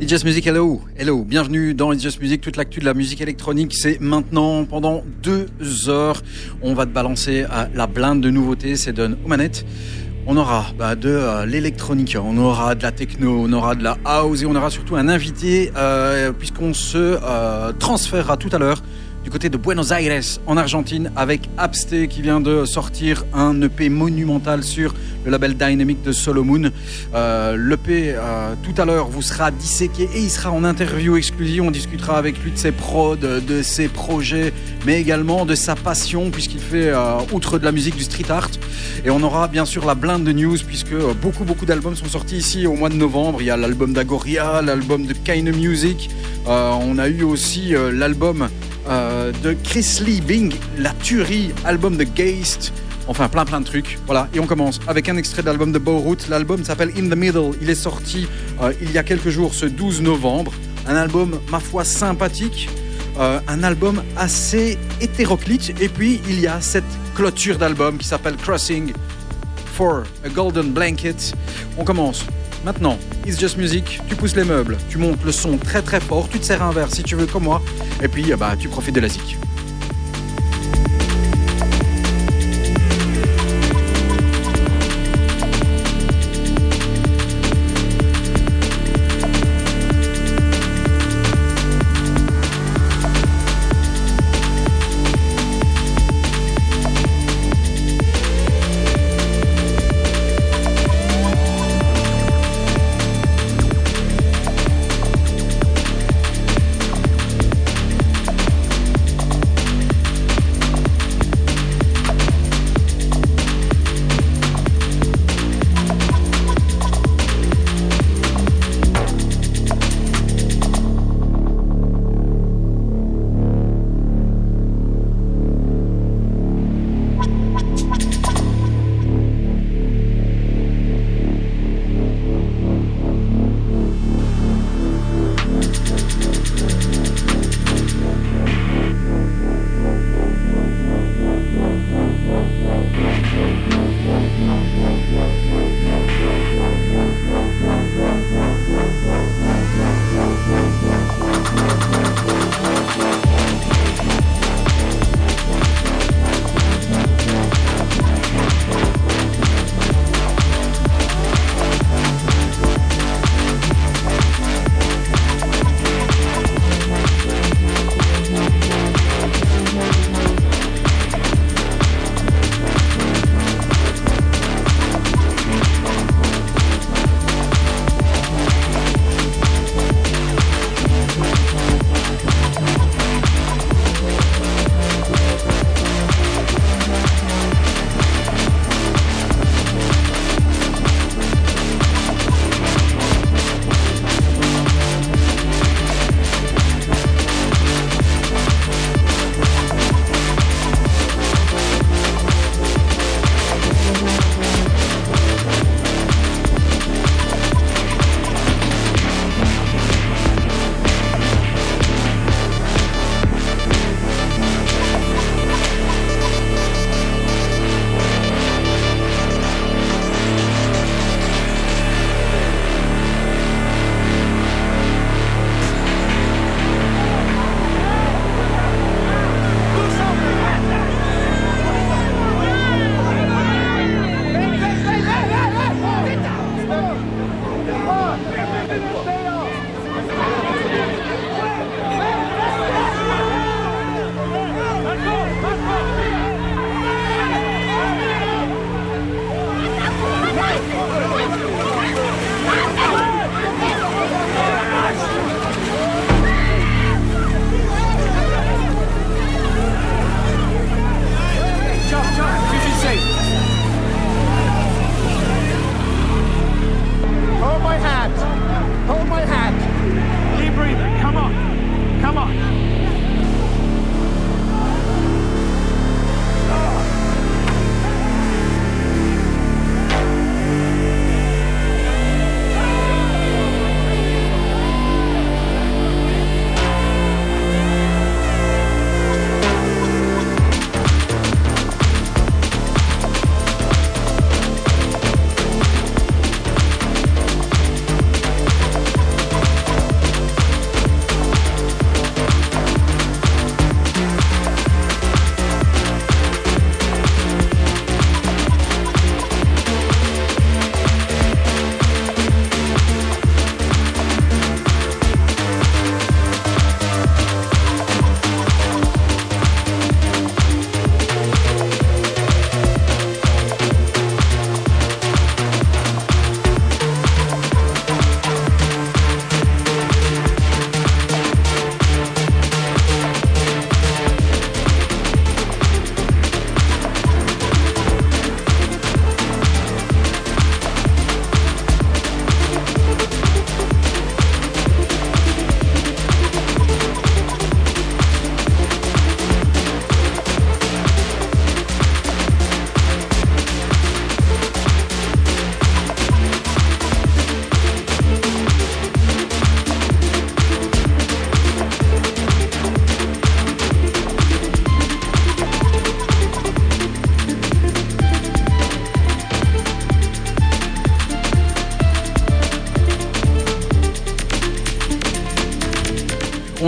It's Just Music, hello, hello, bienvenue dans It's Just Music, toute l'actu de la musique électronique, c'est maintenant, pendant deux heures, on va te balancer à la blinde de nouveautés, c'est Don aux. On aura bah, de euh, l'électronique, on aura de la techno, on aura de la house et on aura surtout un invité euh, puisqu'on se euh, transférera tout à l'heure du côté de Buenos Aires en Argentine avec Abste qui vient de sortir un EP monumental sur le label Dynamic de Solomon. Euh, L'EP euh, tout à l'heure vous sera disséqué et il sera en interview exclusive. On discutera avec lui de ses prods, de ses projets, mais également de sa passion puisqu'il fait euh, outre de la musique du street art. Et on aura bien sûr la blinde de news puisque euh, beaucoup beaucoup d'albums sont sortis ici au mois de novembre. Il y a l'album d'Agoria, l'album de Kind Music. On a eu aussi l'album euh, de Chris Lee Bing, La Tuerie, album de Geist. Enfin, plein plein de trucs. Voilà, et on commence avec un extrait de l'album de Bowroot. L'album s'appelle In the Middle. Il est sorti euh, il y a quelques jours, ce 12 novembre. Un album, ma foi, sympathique. Euh, un album assez hétéroclite. Et puis, il y a cette clôture d'album qui s'appelle Crossing for a Golden Blanket. On commence. Maintenant, It's Just Music, tu pousses les meubles, tu montes le son très très fort, tu te sers un verre si tu veux comme moi, et puis bah, tu profites de la zik.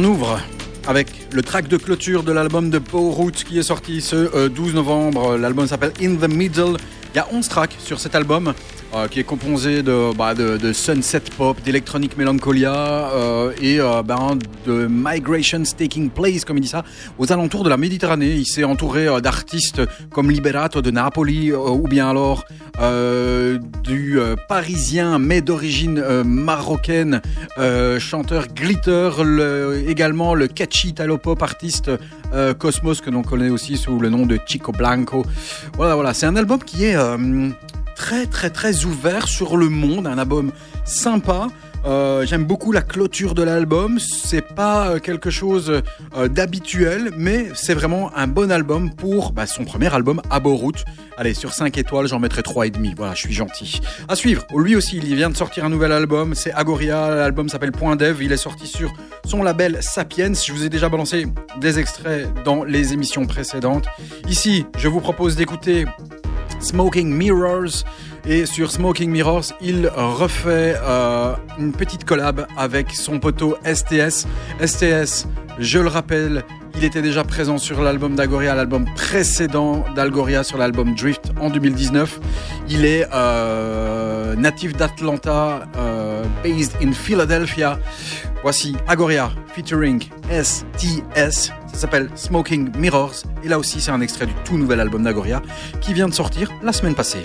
On ouvre avec le track de clôture de l'album de Paul Roots qui est sorti ce 12 euh, novembre. L'album s'appelle In the Middle. Il y a 11 tracks sur cet album. Euh, qui est composé de, bah, sunset pop, d'électronique mélancolia euh, et bah, de migrations taking place, comme il dit ça, aux alentours de la Méditerranée. Il s'est entouré d'artistes comme Liberato de Napoli ou bien alors du parisien mais d'origine marocaine chanteur Glitter, également le catchy italo-pop artiste Cosmos que l'on connaît aussi sous le nom de Chico Blanco. Voilà, voilà, c'est un album qui est très très très ouvert sur le monde, un album sympa. Euh, j'aime beaucoup la clôture de l'album. C'est pas euh, quelque chose euh, d'habituel, mais c'est vraiment un bon album pour bah, son premier album, Route. Allez, sur 5 étoiles, j'en mettrai 3,5. Voilà, je suis gentil. À suivre, lui aussi, il vient de sortir un nouvel album. C'est Agoria. L'album s'appelle Point Dev. Il est sorti sur son label Sapiens. Je vous ai déjà balancé des extraits dans les émissions précédentes. Ici, je vous propose d'écouter Smoking Mirrors. Et sur Smoking Mirrors, il refait euh, une petite collab avec son poteau STS. STS, je le rappelle, il était déjà présent sur l'album d'Agoria, l'album précédent d'Algoria sur l'album Drift en 2019. Il est euh, natif d'Atlanta, euh, based in Philadelphia. Voici Agoria featuring STS. Ça s'appelle Smoking Mirrors. Et là aussi, c'est un extrait du tout nouvel album d'Agoria qui vient de sortir la semaine passée.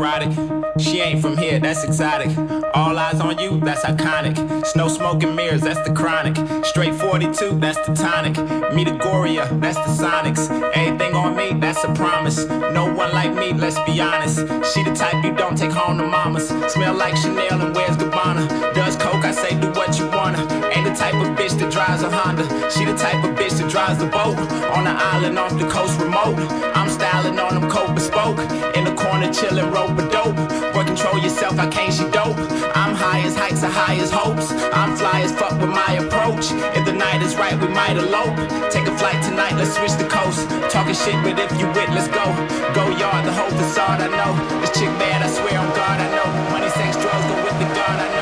Erotic. She ain't from here, that's exotic. All eyes on you, that's iconic. Snow smoking mirrors, that's the chronic. Straight 42, that's the tonic. Me the Goria, that's the Sonics. Everything on me, that's a promise. No one like me, let's be honest. She the type you don't take home to mamas. Smell like Chanel and wears Gabbana. Does coke, I say do what you wanna. Ain't the type of bitch that drives a Honda. She the type of bitch that drives the boat. On the island off the coast remote. I'm styling on them coat bespoke. In corner chillin' rope a dope. Boy, control yourself, I can't she dope. I'm high as heights, are high as hopes. I'm fly as fuck with my approach. If the night is right, we might elope. Take a flight tonight, let's switch the coast. Talking shit, but if you with, let's go. Go yard, the whole facade, I know. This chick bad, I swear on God, I know. Money, sex, drugs, go with the gun, I know.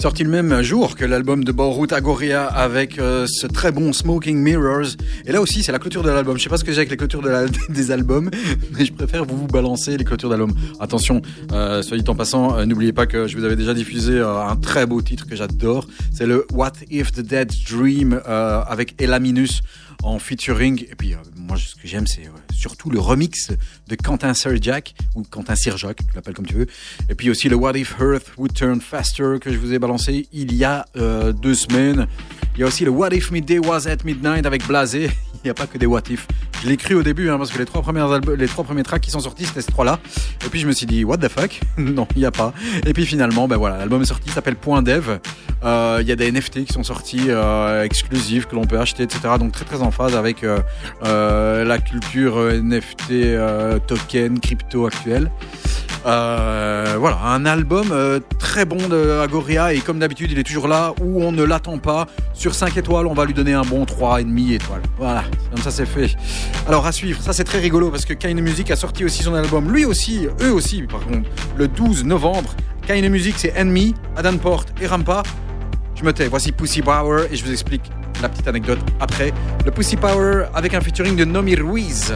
Sorti le même jour que l'album de Borut Agoria avec euh, ce très bon Smoking Mirrors. Et là aussi, c'est la clôture de l'album. Je sais pas ce que j'ai avec les clôtures des albums, mais je préfère vous balancer les clôtures d'album. Attention, euh, soit dit en passant, euh, n'oubliez pas que je vous avais déjà diffusé euh, un très beau titre que j'adore. C'est le What If the Dead Dream avec Ella Minus en featuring. Et puis, moi, ce que j'aime, c'est surtout le remix de Quentin Sirjack, ou Quentin Sirjack, tu l'appelles comme tu veux. Et puis aussi le What If Earth Would Turn Faster que je vous ai balancé il y a euh, deux semaines. Il y a aussi le What If Midday Was at Midnight avec Blasé. Il n'y a pas que des What If. Je l'ai cru au début, hein, parce que les trois, les trois premiers tracks qui sont sortis, c'était ces trois-là. Et puis je me suis dit, what the fuck? Non, il n'y a pas. Et puis finalement, ben voilà, l'album est sorti, s'appelle Point Dev. Euh, Il y a des NFT qui sont sortis euh, exclusifs que l'on peut acheter, etc. Donc très très en phase avec euh, euh, la culture NFT, token, crypto actuelle. Euh, voilà, un album euh, très bon de Agoria et comme d'habitude, il est toujours là où on ne l'attend pas. Sur 5 étoiles, on va lui donner un bon 3,5 étoiles. Voilà, comme ça c'est fait. Alors à suivre, ça c'est très rigolo parce que Kine Music a sorti aussi son album, lui aussi, eux aussi, par contre, le 12 novembre. Kine Music, c'est Enemy, Adam Porte et Rampa. Je me tais, voici Pussy Power et je vous explique la petite anecdote après. Le Pussy Power avec un featuring de Nomi Ruiz.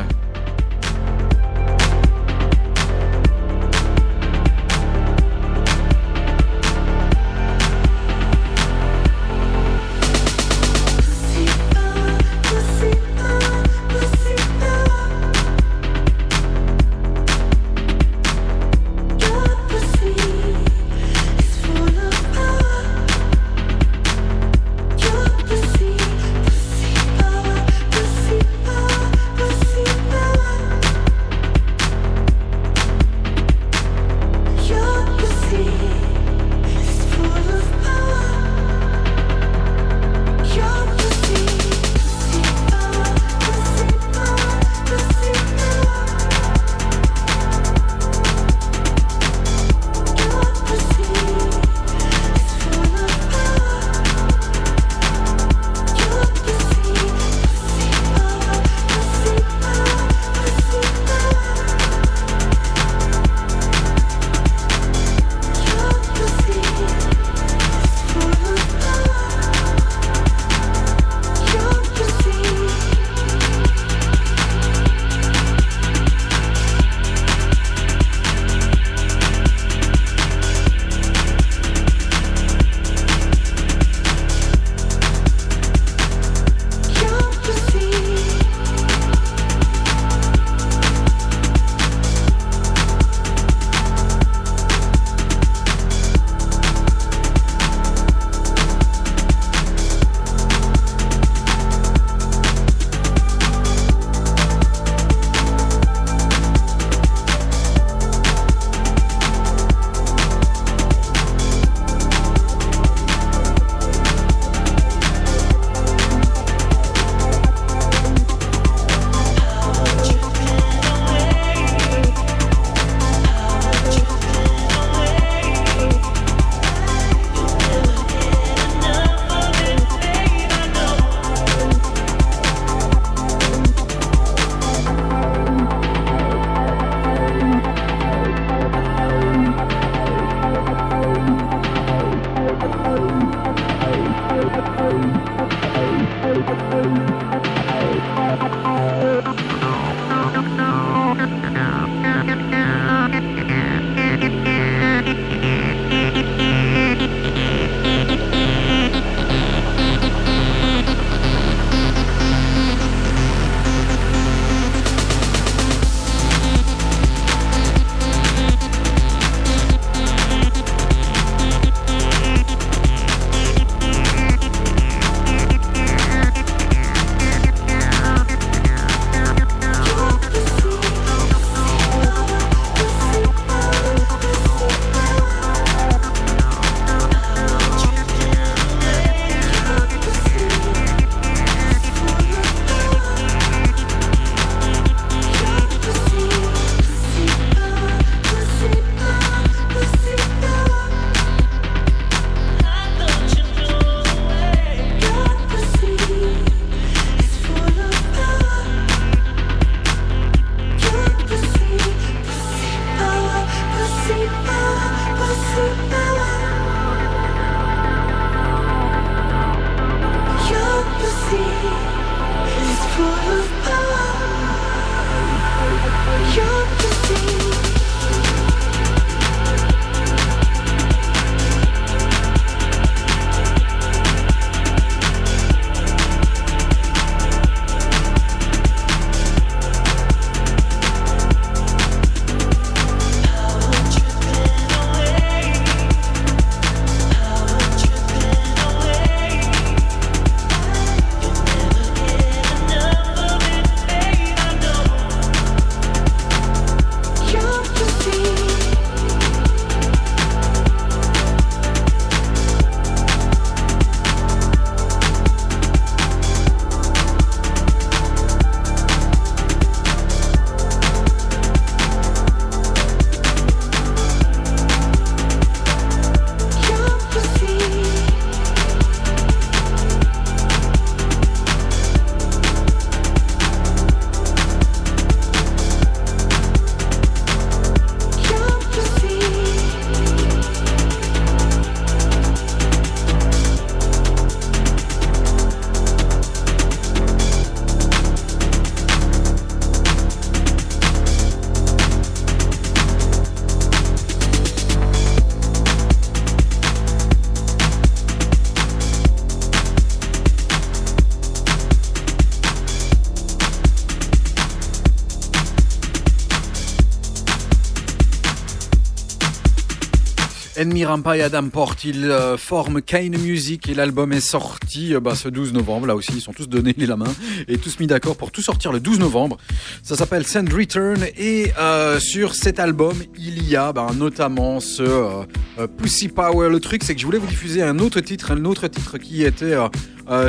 Enmi Rampa et Adam Port, ils euh, forment Kane Music et l'album est sorti euh, bah, ce 12 novembre. Là aussi, ils sont tous donnés la main et tous mis d'accord pour tout sortir le 12 novembre. Ça s'appelle Send Return et euh, sur cet album, il y a bah, notamment ce euh, Pussy Power. Le truc, c'est que je voulais vous diffuser un autre titre, un autre titre qui était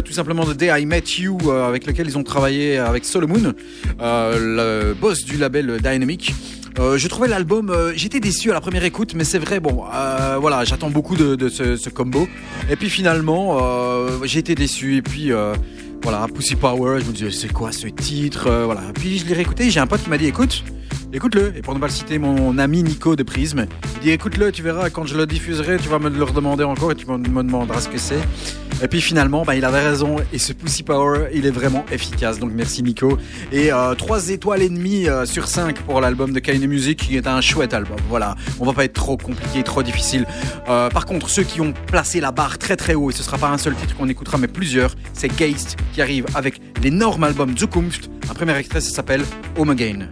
tout simplement The Day I Met You, avec lequel ils ont travaillé avec Solomon, le boss du label Dynamic. Euh, je trouvais l'album, euh, j'étais déçu à la première écoute, mais c'est vrai, bon, euh, voilà, j'attends beaucoup de, ce, combo. Et puis finalement, j'ai été déçu. Et puis voilà, Pussy Power, je me disais, c'est quoi ce titre Voilà. Puis je l'ai réécouté, j'ai un pote qui m'a dit, écoute, écoute-le. Et pour ne pas le citer, mon ami Nico de Prisme, il dit, écoute-le, tu verras, quand je le diffuserai, tu vas me le redemander encore et tu me demanderas ce que c'est. Et puis finalement, bah, il avait raison. Et ce Pussy Power, il est vraiment efficace. Donc merci Nico. Et euh, 3 étoiles et demie euh, sur 5 pour l'album de Kanye Music, qui est un chouette album. Voilà, on va pas être trop compliqué, trop difficile. Euh, par contre, ceux qui ont placé la barre très très haut, et ce sera pas un seul titre qu'on écoutera, mais plusieurs, c'est Geist qui arrive avec l'énorme album Zukunft. Un premier extrait, ça s'appelle Home Again.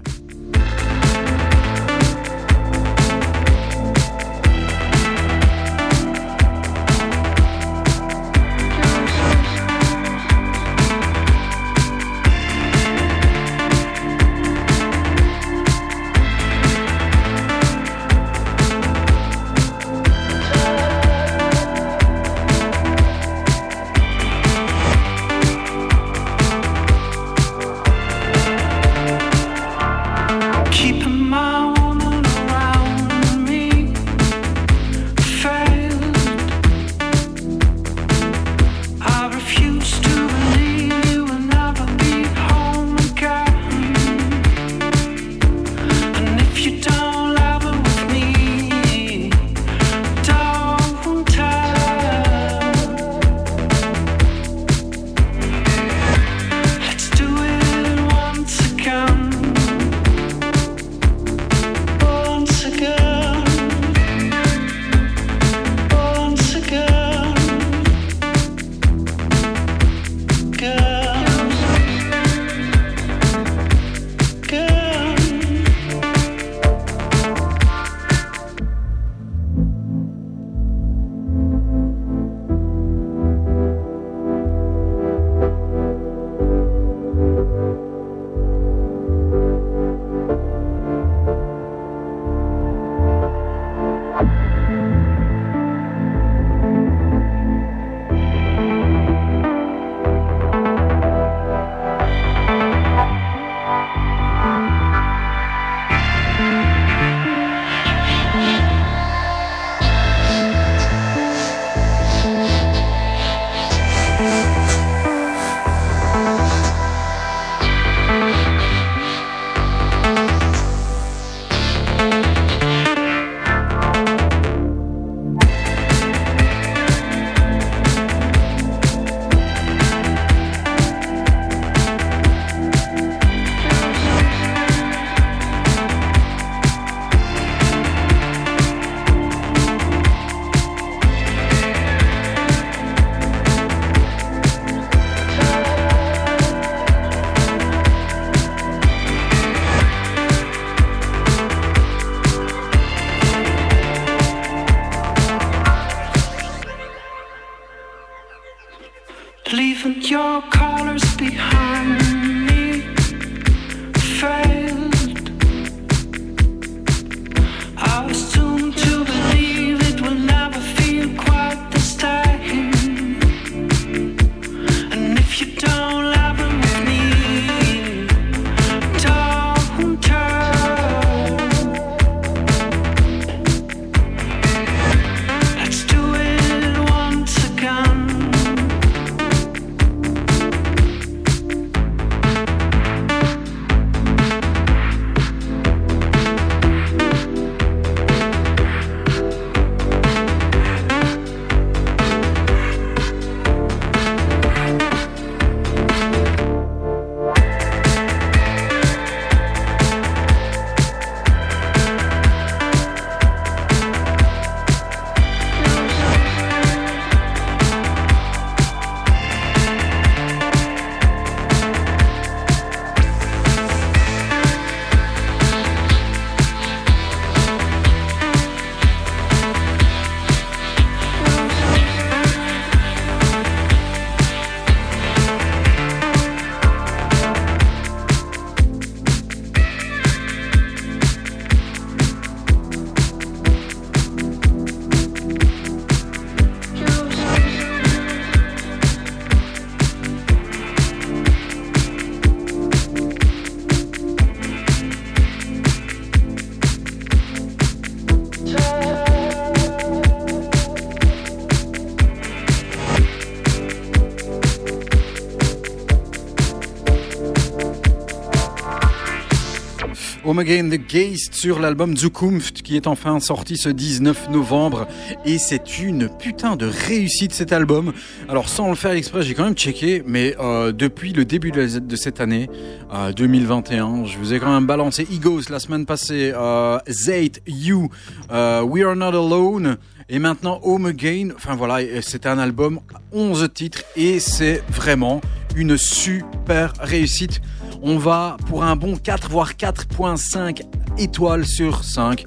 Home Again the Geist sur l'album Zukunft qui est enfin sorti ce 19 novembre et c'est une putain de réussite cet album. Alors sans le faire exprès, j'ai quand même checké, mais euh, depuis le début de, cette année euh, 2021, je vous ai quand même balancé Egos la semaine passée, euh, Zate, You, euh, We Are Not Alone. Et maintenant Home Again, enfin voilà, c'est un album 11 titres et c'est vraiment une super réussite. On va pour un bon 4 voire 4.5 étoiles sur 5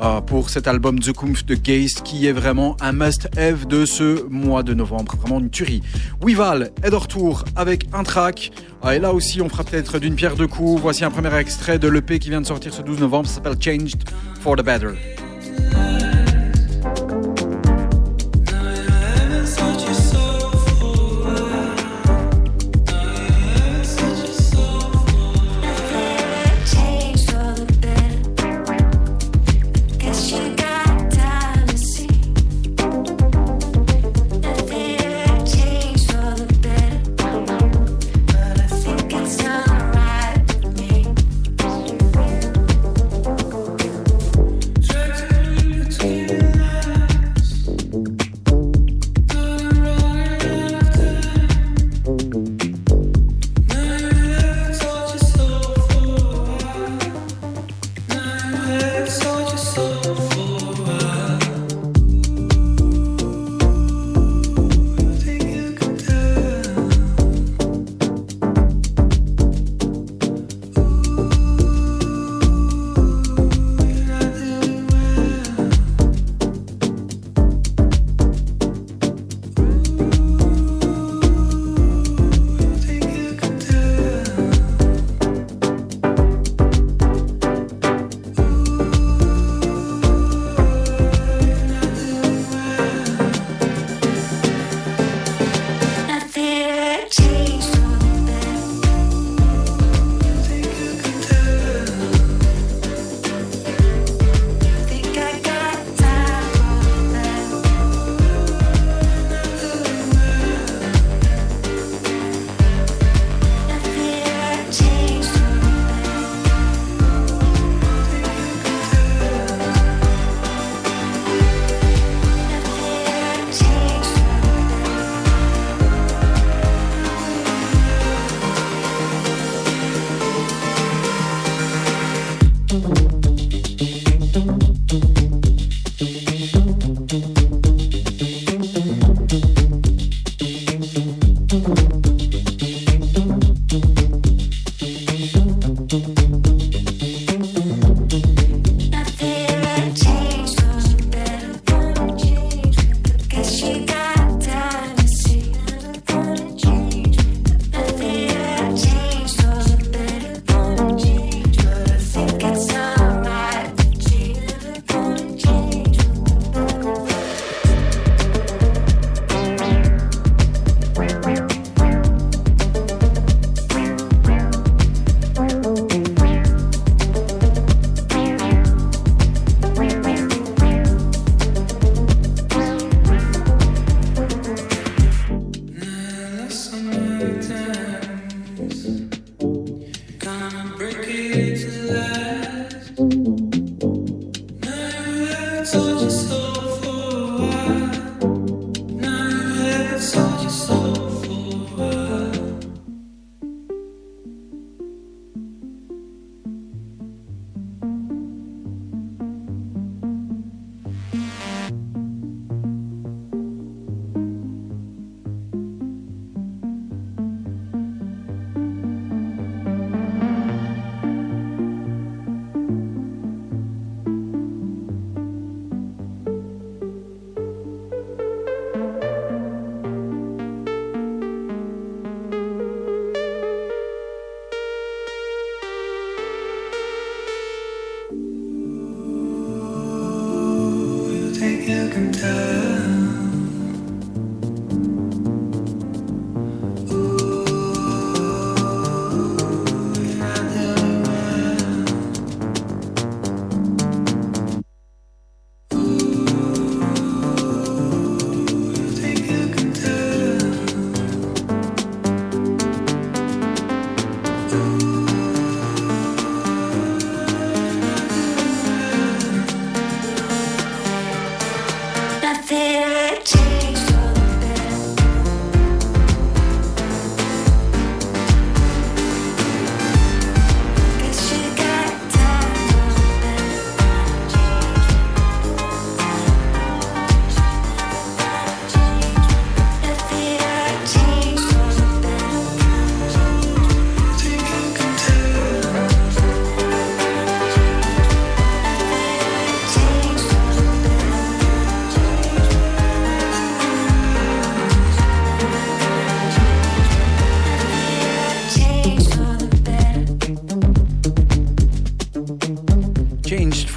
euh, pour cet album The Kumpf de Geist qui est vraiment un must-have de ce mois de novembre. Vraiment une tuerie. Wival est de retour avec un track. Ah, et là aussi, on fera peut-être d'une pierre deux coups. Voici un premier extrait de l'EP qui vient de sortir ce 12 novembre. Ça s'appelle Changed for the Better.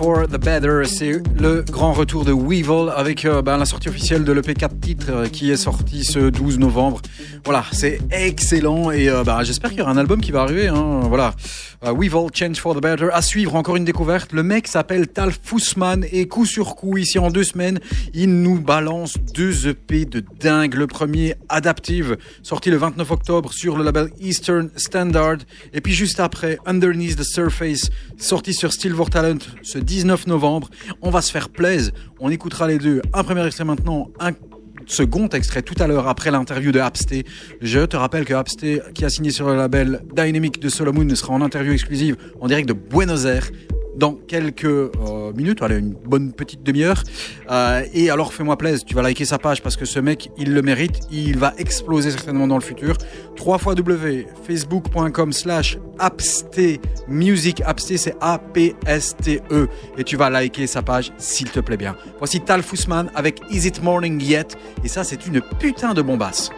For the Better. C'est le grand retour de Weevil avec euh, ben, la sortie officielle de l'EP 4 titres euh, qui est sorti ce 12 novembre. Voilà, c'est excellent et euh, ben, j'espère qu'il y aura un album qui va arriver. Hein. Voilà, Euh, Weevil, Change for the Better. À suivre, encore une découverte. Le mec s'appelle Tal Fussman et coup sur coup, ici en deux semaines, il nous balance deux EP de dingue. Le premier, Adaptive, sorti le 29 octobre sur le label Eastern Standard. Et puis juste après, Underneath the Surface, sorti sur Silver Talent ce 19 novembre. On va se faire plaisir. On écoutera les deux. Un premier extrait maintenant, un second extrait tout à l'heure après l'interview de Absté. Je te rappelle que Absté, qui a signé sur le label Dynamic de Solomon, sera en interview exclusive en direct de Buenos Aires dans quelques euh, minutes, allez, une bonne petite demi-heure. Euh, et alors, fais-moi plaisir, tu vas liker sa page parce que ce mec, il le mérite. Il va exploser certainement dans le futur. 3 fois W, facebook.com slash Absté Music. Absté, c'est A-P-S-T-E. Et tu vas liker sa page s'il te plaît bien. Voici Tal Fussman avec Is It Morning Yet? Et ça, c'est une putain de bombasse.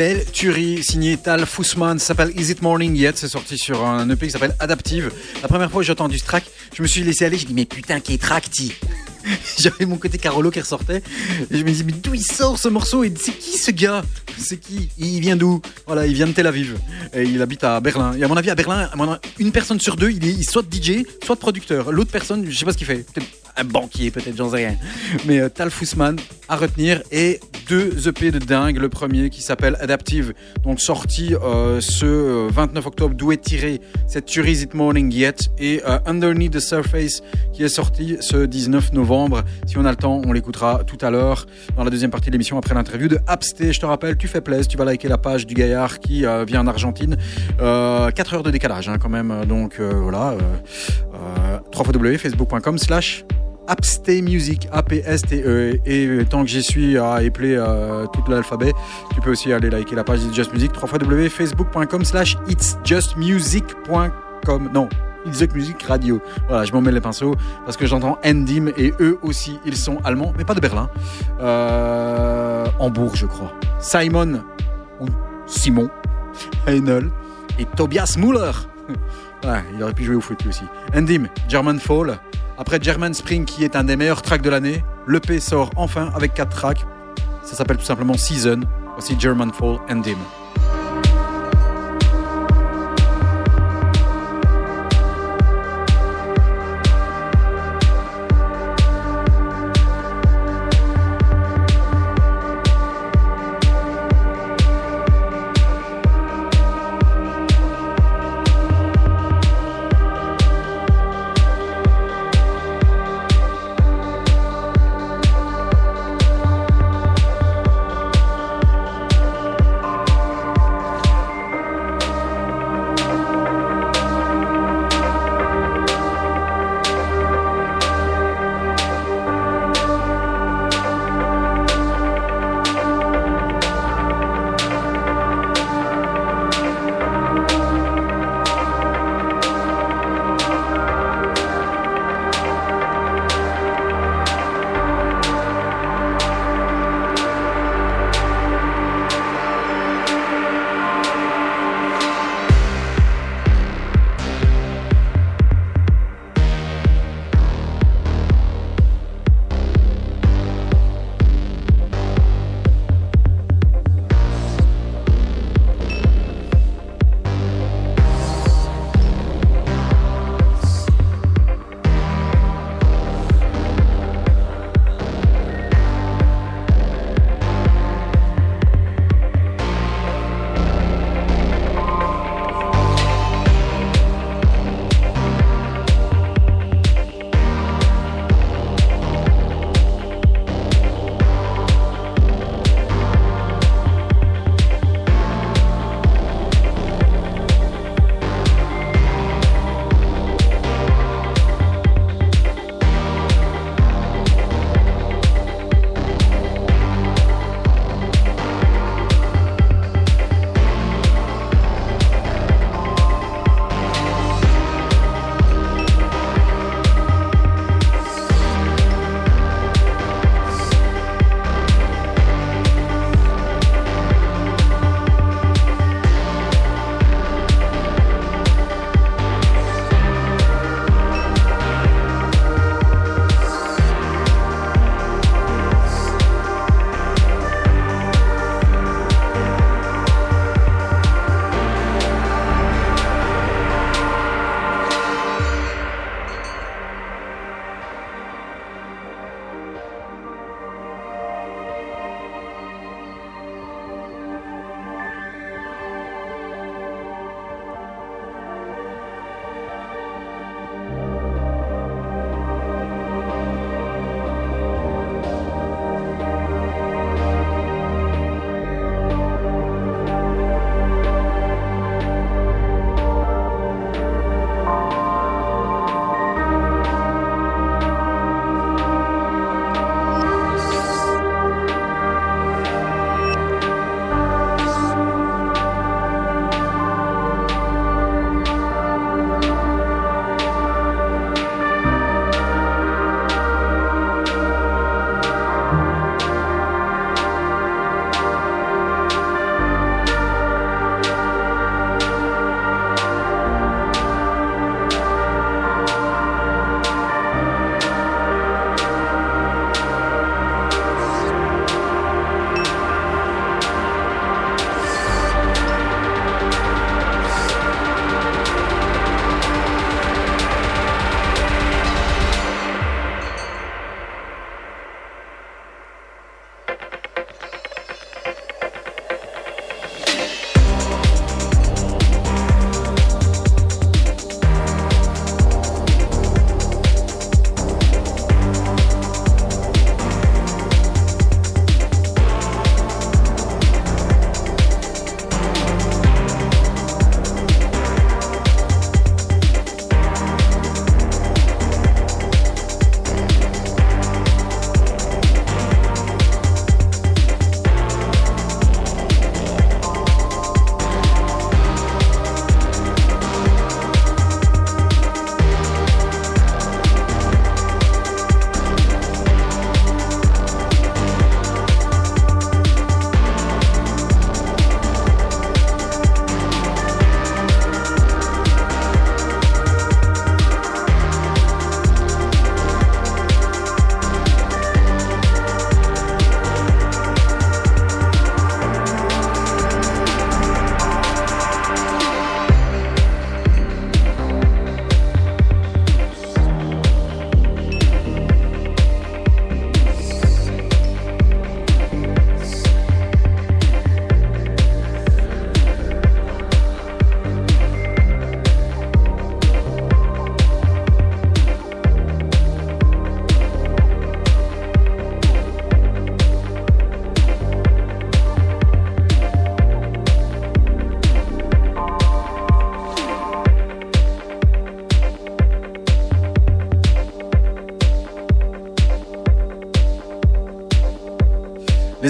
Belle tuerie signée Tal Fussman. Ça s'appelle Is It Morning Yet C'est sorti sur un EP qui s'appelle Adaptive. La première fois que j'ai entendu ce track, je me suis laissé aller. J'ai dit, mais putain, qui est tracti J'avais mon côté Carolo qui ressortait. Je me dis, mais d'où il sort ce morceau Et c'est qui ce gars? C'est qui? Il vient d'où? Voilà, il vient de Tel Aviv. Et il habite à Berlin. Et à mon avis, à Berlin, une personne sur deux, il est soit DJ, soit producteur. L'autre personne, je sais pas ce qu'il fait. Un banquier, peut-être, j'en sais rien. Mais euh, Tal Fussman à retenir. Et deux EP de dingue. Le premier qui s'appelle Adaptive, donc sorti euh, ce euh, 29 octobre, d'où est tiré cette tuerie Is It Morning Yet? Et euh, Underneath the Surface qui est sorti ce 19 novembre. Si on a le temps, on l'écoutera tout à l'heure dans la deuxième partie de l'émission après l'interview de Absté. Je te rappelle, tu fais plaisir, tu vas liker la page du gaillard qui euh, vient en Argentine. Euh, 4 heures de décalage hein, quand même. Donc euh, voilà. Euh, euh, www.facebook.com slash Apstay Music, A-P-S-T-E. Et euh, tant que j'y suis à épeler euh, tout l'alphabet, tu peux aussi aller liker la page It's Just Music, www.facebook.com slash It's Just Music.com. Non, It's Music Radio. Voilà, je m'en mets les pinceaux parce que j'entends Endim et eux aussi, ils sont allemands, mais pas de Berlin. Euh, Hambourg, je crois. Simon ou Simon Heinel et Tobias Muller. Ouais, il aurait pu jouer au foot lui aussi. Endim, German Fall. Après German Spring, qui est un des meilleurs tracks de l'année, l'EP sort enfin avec 4 tracks. Ça s'appelle tout simplement Season. Voici German Fall, Endim. Thank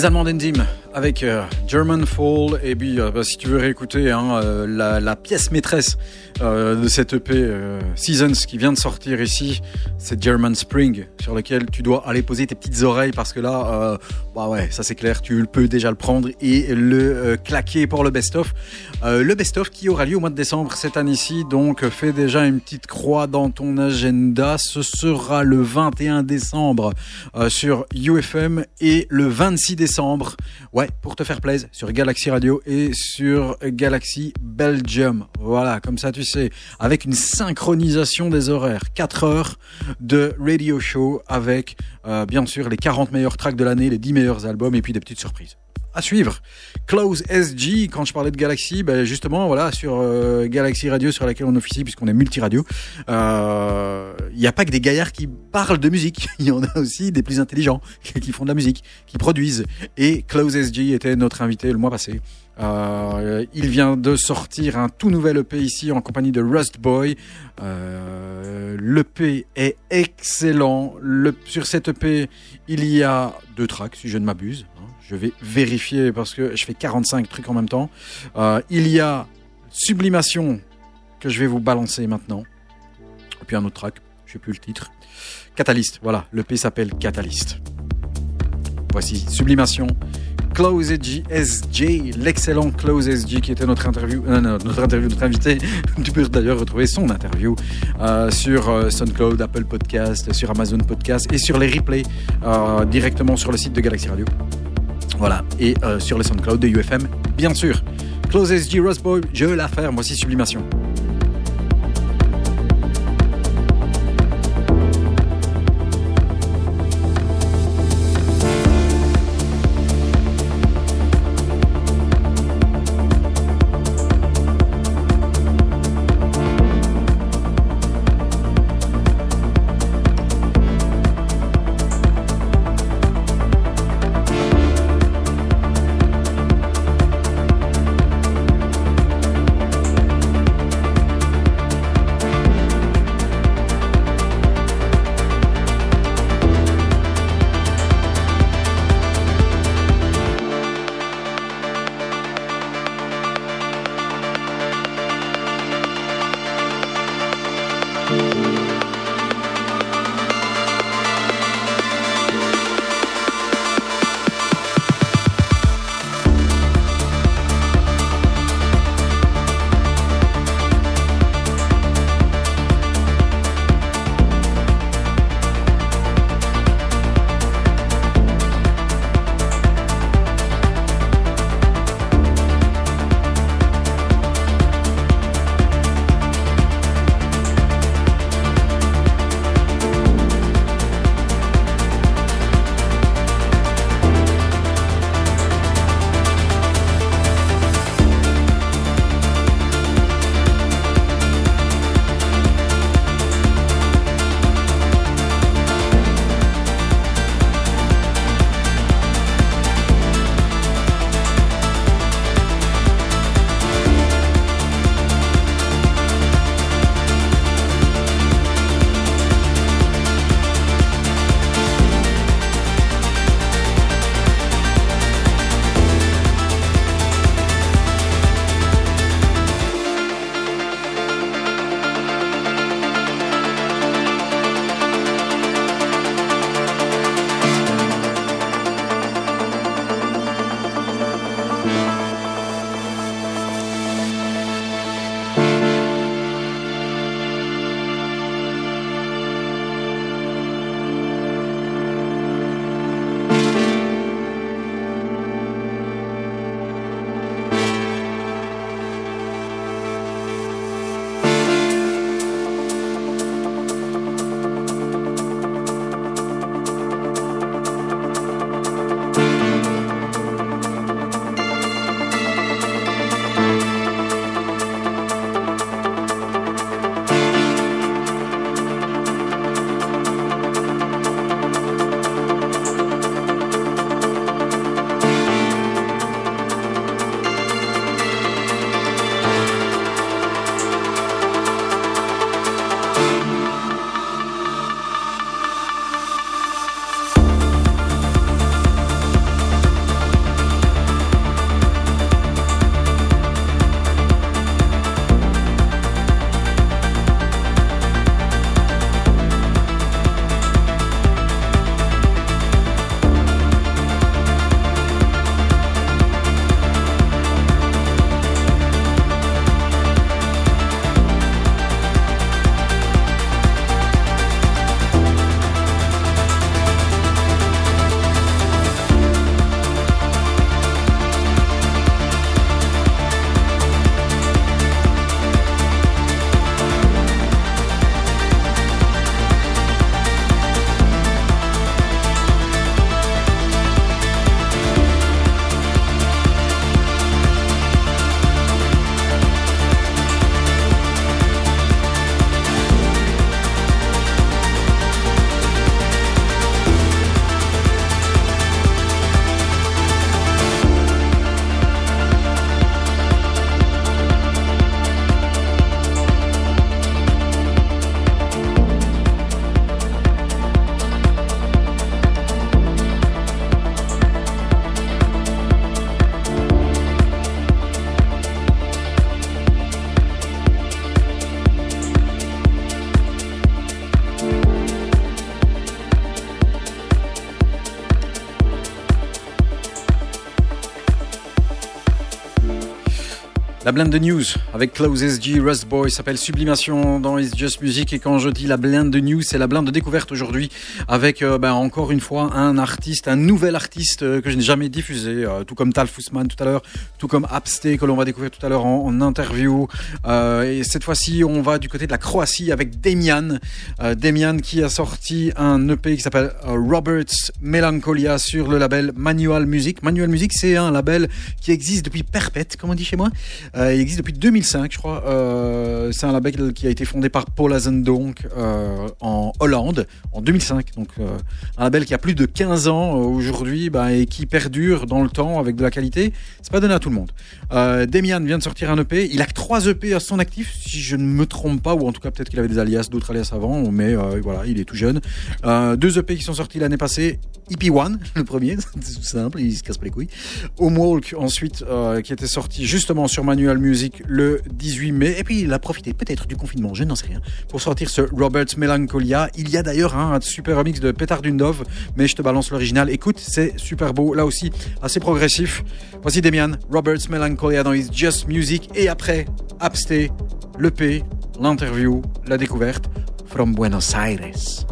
Les Allemands d'Enzyme avec euh, German Fall et puis euh, bah, si tu veux réécouter hein, euh, la, la pièce maîtresse de cette EP Seasons qui vient de sortir ici, c'est German Spring sur lequel tu dois aller poser tes petites oreilles parce que là, bah ouais, ça c'est clair, tu peux déjà le prendre et le claquer pour le best-of. Euh, le best-of qui aura lieu au mois de décembre cette année-ci, donc fais déjà une petite croix dans ton agenda. Ce sera le 21 décembre euh, sur UFM et le 26 décembre, ouais, pour te faire plaisir, sur Galaxy Radio et sur Galaxy Belgium. Voilà, comme ça tu sais, avec une synchronisation des horaires, 4 heures de radio show avec euh, bien sûr les 40 meilleurs tracks de l'année, les 10 meilleurs albums et puis des petites surprises à suivre. Close SG, quand je parlais de Galaxy, ben justement, voilà, sur euh, Galaxy Radio, sur laquelle on officie, puisqu'on est multiradio, euh, il n'y a pas que des gaillards qui parlent de musique, il y en a aussi des plus intelligents, qui font de la musique, qui produisent. Et Close SG était notre invité le mois passé. Euh, il vient de sortir un tout nouvel EP ici en compagnie de Rust Boy. Euh, L'EP est excellent. Le, sur cet EP, il y a deux tracks, si je ne m'abuse. hein. Je vais vérifier parce que je fais 45 trucs en même temps. Euh, il y a Sublimation que je vais vous balancer maintenant. Et puis un autre track, je sais plus le titre. Catalyst, voilà, l'EP s'appelle Catalyst. Voici Sublimation. Close SJ, l'excellent Close SG qui était notre interview, euh, notre interview, notre invité. Tu peux d'ailleurs retrouver son interview euh, sur euh, SoundCloud, Apple Podcast, sur Amazon Podcast et sur les replays euh, directement sur le site de Galaxy Radio. Voilà, et sur les SoundCloud de UFM, bien sûr. Close SG, Rust Boy, je la ferme, voici Sublimation. La blinde de news avec Close SG, Rust Boy s'appelle Sublimation dans It's Just Music. Et quand je dis la blinde de news, c'est la blinde de découverte aujourd'hui avec euh, ben, encore une fois un artiste, un nouvel artiste euh, que je n'ai jamais diffusé, euh, tout comme Tal Fussman tout à l'heure, tout comme Abste que l'on va découvrir tout à l'heure en, interview. Euh, et cette fois-ci, on va du côté de la Croatie avec Demian, Euh, Demian qui a sorti un EP qui s'appelle euh, Roberts Melancholia sur le label Manual Music. Manual Music, c'est un label qui existe depuis perpète, comme on dit chez moi. Il existe depuis 2005, je crois. C'est un label qui a été fondé par Paul Azendonk en Hollande en 2005. Donc un label qui a plus de 15 ans aujourd'hui bah, et qui perdure dans le temps avec de la qualité. C'est pas donné à tout monde. Euh, Demian vient de sortir un EP. Il a que trois EP à son actif, si je ne me trompe pas, ou en tout cas peut-être qu'il avait des alias, d'autres alias avant, mais euh, voilà, il est tout jeune. Euh, deux EP qui sont sortis l'année passée. EP One, le premier, c'est tout simple, il se casse pas les couilles. Homework ensuite, qui était sorti justement sur Manual Music le 18 mai. Et puis il a profité peut-être du confinement, je n'en sais rien, pour sortir ce Robert Melancholia. Il y a d'ailleurs hein, un super remix de Petar Dundov, mais je te balance l'original. Écoute, c'est super beau, là aussi assez progressif. Voici Demian, Robert's Melancholia dans Just Music. Et après, Abste, l'EP, l'interview, la découverte, from Buenos Aires.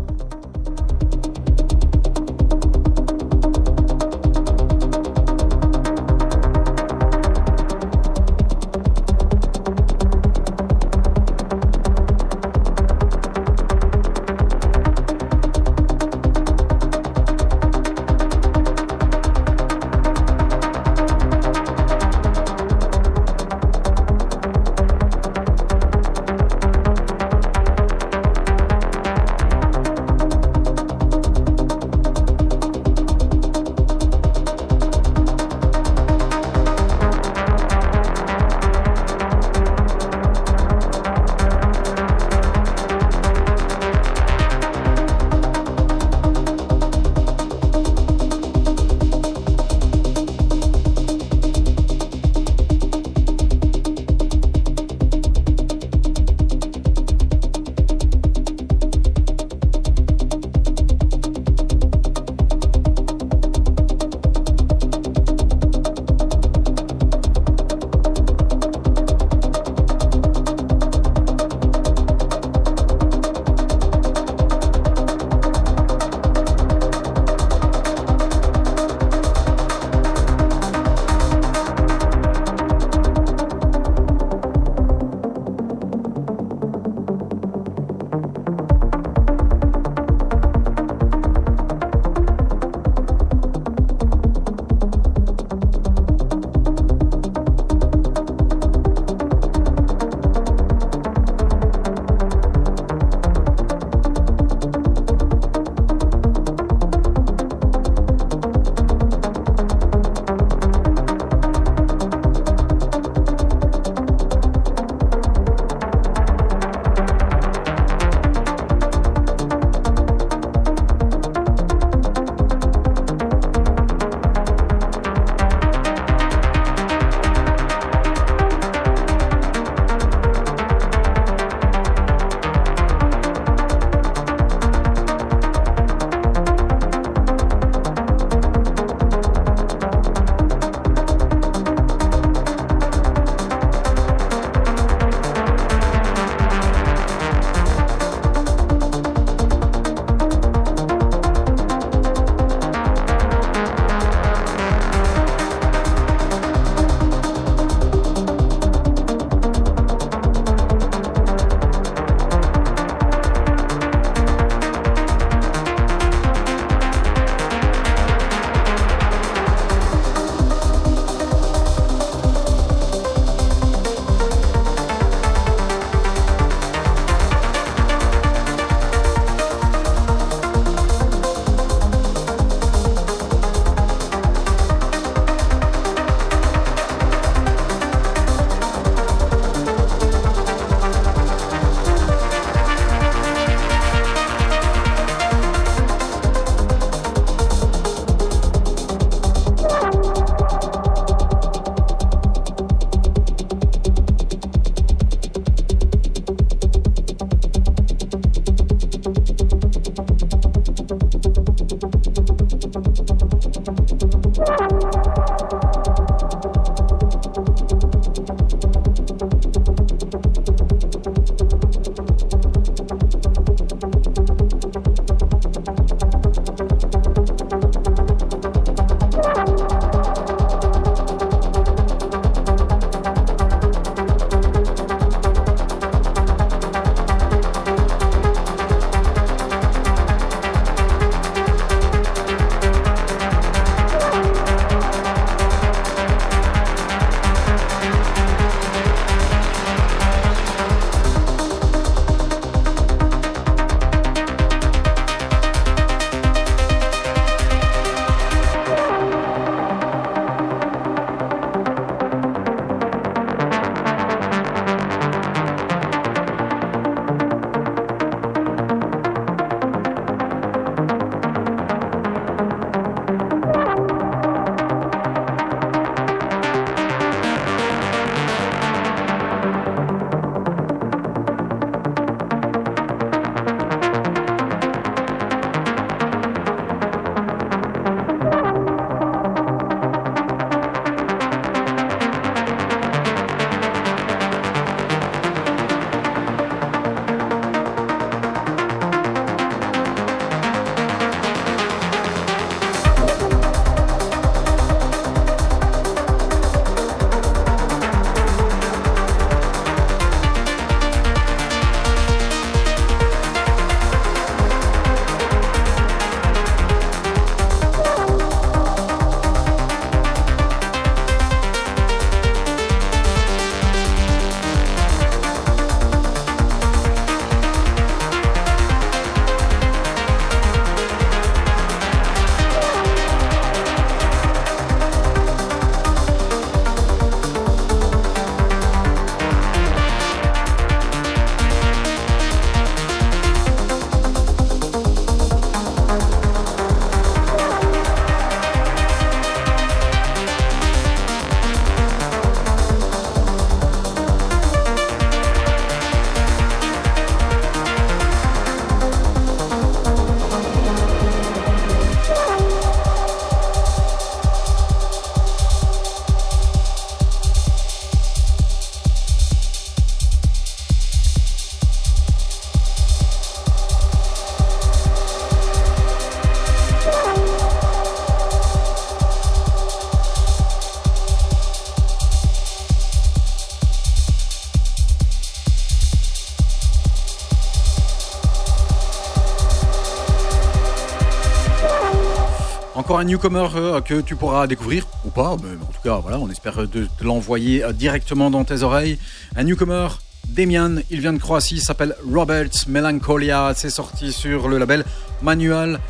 Encore un newcomer euh, que tu pourras découvrir ou pas, mais en tout cas, voilà, on espère de te l'envoyer euh, directement dans tes oreilles. Un newcomer, Demian, il vient de Croatie, s'appelle Robert Melancholia, c'est sorti sur le label Manual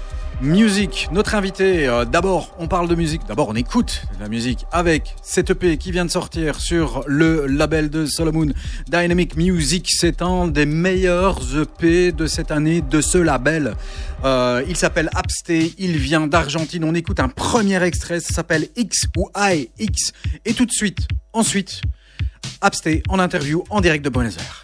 Music. Notre invité, euh, d'abord, on parle de musique, d'abord, on écoute de la musique avec cette EP qui vient de sortir sur le label de Solomon Dynamic Music. C'est un des meilleurs EP de cette année de ce label. Euh, il s'appelle Il vient d'Argentine. On écoute un premier extrait, ça s'appelle X ou I X. Et tout de suite, ensuite, Abstay en interview en direct de Buenos Aires.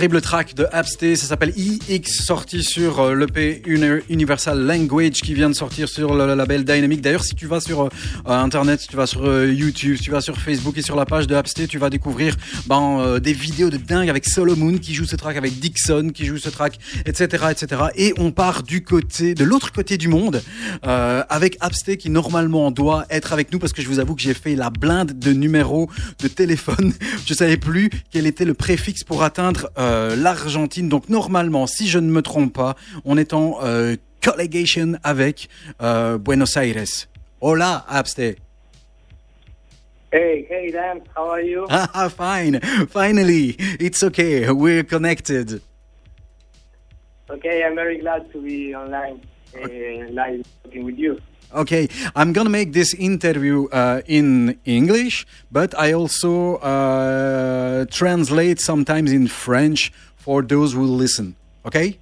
Terrible track de Absté, ça s'appelle EX, sorti sur euh, l'EP Uni- Universal Language qui vient de sortir sur le label Dynamic. D'ailleurs, si tu vas sur euh, Internet, si tu vas sur euh, YouTube, si tu vas sur Facebook et sur la page de Absté, tu vas découvrir ben, des vidéos de dingue avec Solomon qui joue ce track, avec Dixon qui joue ce track, etc. etc. Et on part du côté, de l'autre côté du monde avec Absté qui normalement doit être avec nous parce que je vous avoue que j'ai fait la blinde de numéros de téléphone. Je savais plus quel était le préfixe pour atteindre l'Argentine. Donc normalement, si je ne me trompe pas, on est en euh, collegation avec euh, Buenos Aires. Hola, Absté. Hey, hey, Dan, how are you? Ah, fine. Finally, it's okay. We're connected. Okay, I'm very glad to be online, uh, live talking with you. Okay, I'm gonna make this interview uh, in English, but I also uh, translate sometimes in French for those who listen. Okay?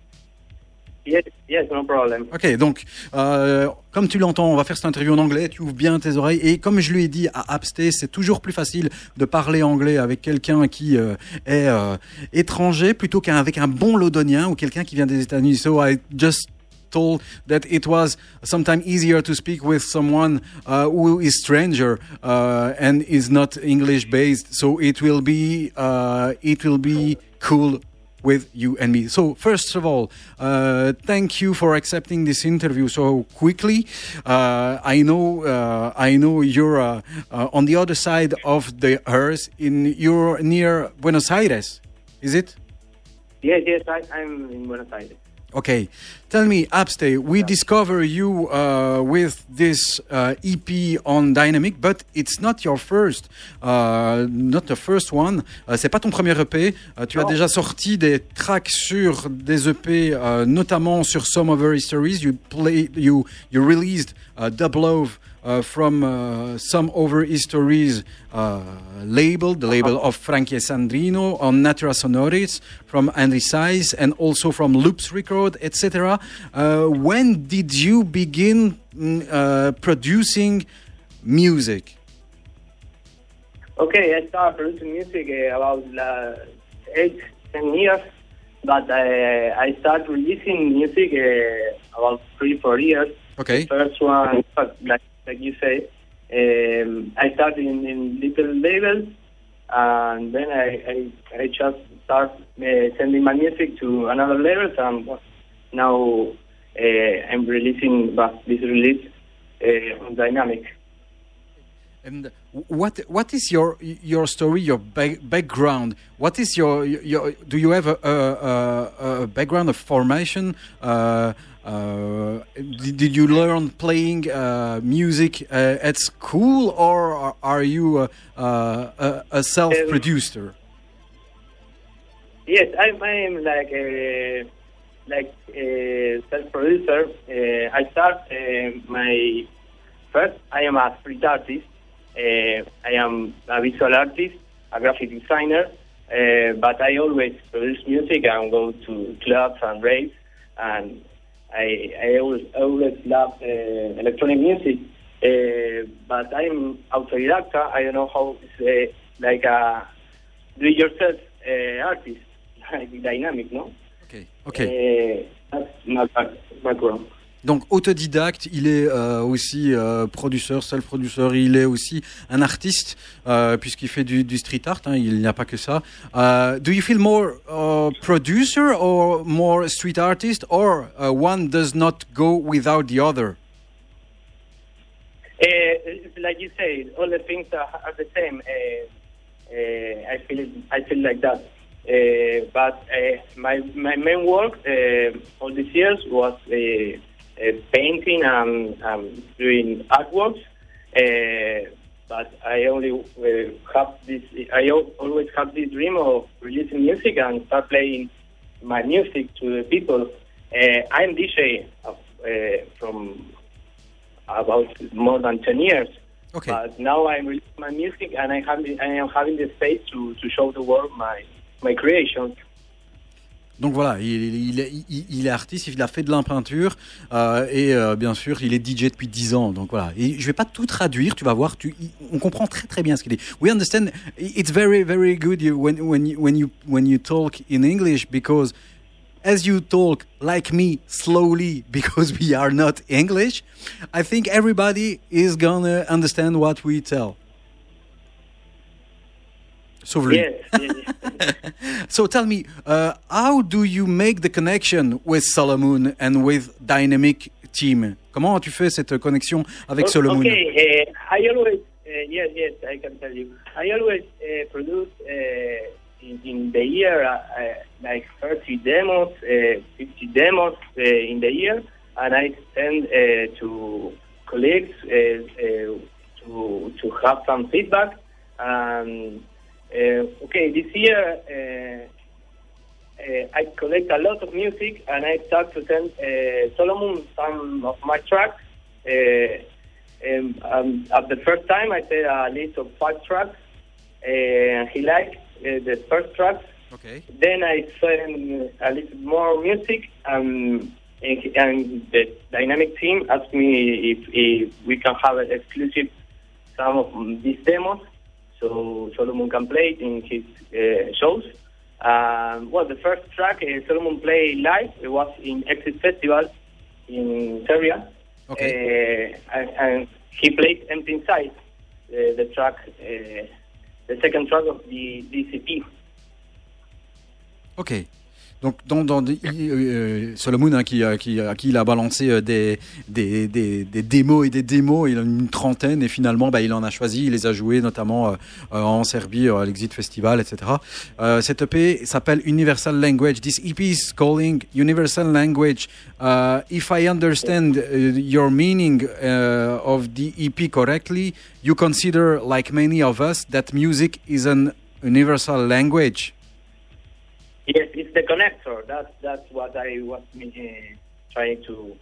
Yes, yes, no problem. Ok, donc, euh, comme tu l'entends, on va faire cette interview en anglais, tu ouvres bien tes oreilles, et comme je lui ai dit à Absté, c'est toujours plus facile de parler anglais avec quelqu'un qui euh, est euh, étranger plutôt qu'avec un bon londonien ou quelqu'un qui vient des États-Unis. So I just told that it was sometimes easier to speak with someone uh, who is stranger uh, and is not English based. So it will be uh, it will be cool with you and me. So first of all, uh, thank you for accepting this interview so quickly. Uh, I know uh, I know you're uh, uh, on the other side of the earth. In you're near Buenos Aires, is it? Yes, yes, I, I'm in Buenos Aires. Okay, tell me, Abstay, we discover you uh, with this uh, EP on Dynamic, but it's not your first, uh, not the first one. Uh, c'est pas ton premier EP. Uh, tu as Non. déjà sorti des tracks sur des EP, uh, notamment sur Some of Her Histories. You play, you you released uh, Double Love uh, from uh, Some Over Histories uh, label, the label of Frankie Sandrino on Natura Sonoris from Andy Size and also from Loops Record, etc. Uh, when did you begin mm, uh, producing music? Okay, I started producing music uh, about uh, eight, ten years, but uh, I started releasing music uh, about three, four years. Okay. First one, like, like you say, um, I started in, in little labels, and then I, I, I just start uh, sending my music to another labels, and now uh, I'm releasing well, this release uh, on Dynamic. And what what is your your story, your ba- background? What is your your? Do you have a, a, a, background of formation? Uh, uh, did, did you learn playing uh, music uh, at school, or are- you a, a, a self producer? Yes, I'm, I'm like a like a self producer. Uh, I start uh, my first. I am a street artist. Uh, I am a visual artist, a graphic designer. Uh, but I always produce music and go to clubs and raves. And I I always always love uh, electronic music. Uh, but I'm autodidacta. I don't know how uh, like a do-it-yourself uh, artist, like dynamic, no? Uh, that's my background. Donc autodidacte, il est euh, aussi euh, producteur, self-producer, il est aussi un artiste euh, puisqu'il fait du, du street art, hein, il n'y a pas que ça. Euh, do you feel more uh, producer or more street artist or uh, one does not go without the other? Uh, it's like you say, all the things are, are the same. Uh, I feel it, I feel like that. Uh, but uh, my my main work uh, all these years was uh, uh, painting and um, doing artworks. Uh, but I only uh, have this. I always have this dream of releasing music and start playing my music to the people. Uh, I'm DJ of, uh, from about more than 10 years. Okay. But now I'm releasing my music and I, have, I am having the space to, to show the world my, my creations. Donc voilà, il, est- artiste, il a fait de l'impeinture euh, et euh, bien sûr, il est DJ depuis 10 ans. Donc voilà, et je vais pas tout traduire, tu vas voir, on comprend très très bien ce qu'il dit. We understand. It's very very good when when when you when you talk in English because as you talk like me slowly because we are not English, I think everybody is gonna understand what we tell. Lui. Yes, yes. So tell me, uh, how do you make the connection with Solomon and with Dynamic Team? Comment tu fais cette connexion avec Solomon? Okay, uh, I always, uh, yes, yes, I can tell you. I always uh, produce uh, in, in the year uh, like 30 demos, uh, 50 demos uh, in the year, and I send uh, to colleagues uh, uh, to to have some feedback. Um, uh, okay, this year. Uh, uh, I collect a lot of music and I start to send uh, Solomon some of my tracks. Uh, um, um, at the first time, I said a list of five tracks. Uh, he liked uh, the first tracks. Okay. Then I send a little more music, um, and, and the dynamic team asked me if, if we can have an exclusive some of these demos, so Solomon can play in his uh, shows. Um, well, the first track uh, Solomon played live. It was in Exit Festival in Serbia, Okay. uh, and, and he played Empty Inside, uh, the track, uh, the second track of the DCP. Ok. Donc, il- euh, Solomon, hein, qui, qui, à qui il a balancé euh, des, des, démos et des démos, il en a une trentaine, et finalement, bah, il en a choisi, il les a joués, notamment euh, euh, en Serbie, euh, à l'Exit Festival, etc. Euh, cette EP s'appelle Universal Language. This EP is calling Universal Language. If I understand uh, your meaning uh, of the EP correctly, you consider, like many of us, that music is an universal language. It's the connector. That's that's what I was uh, trying to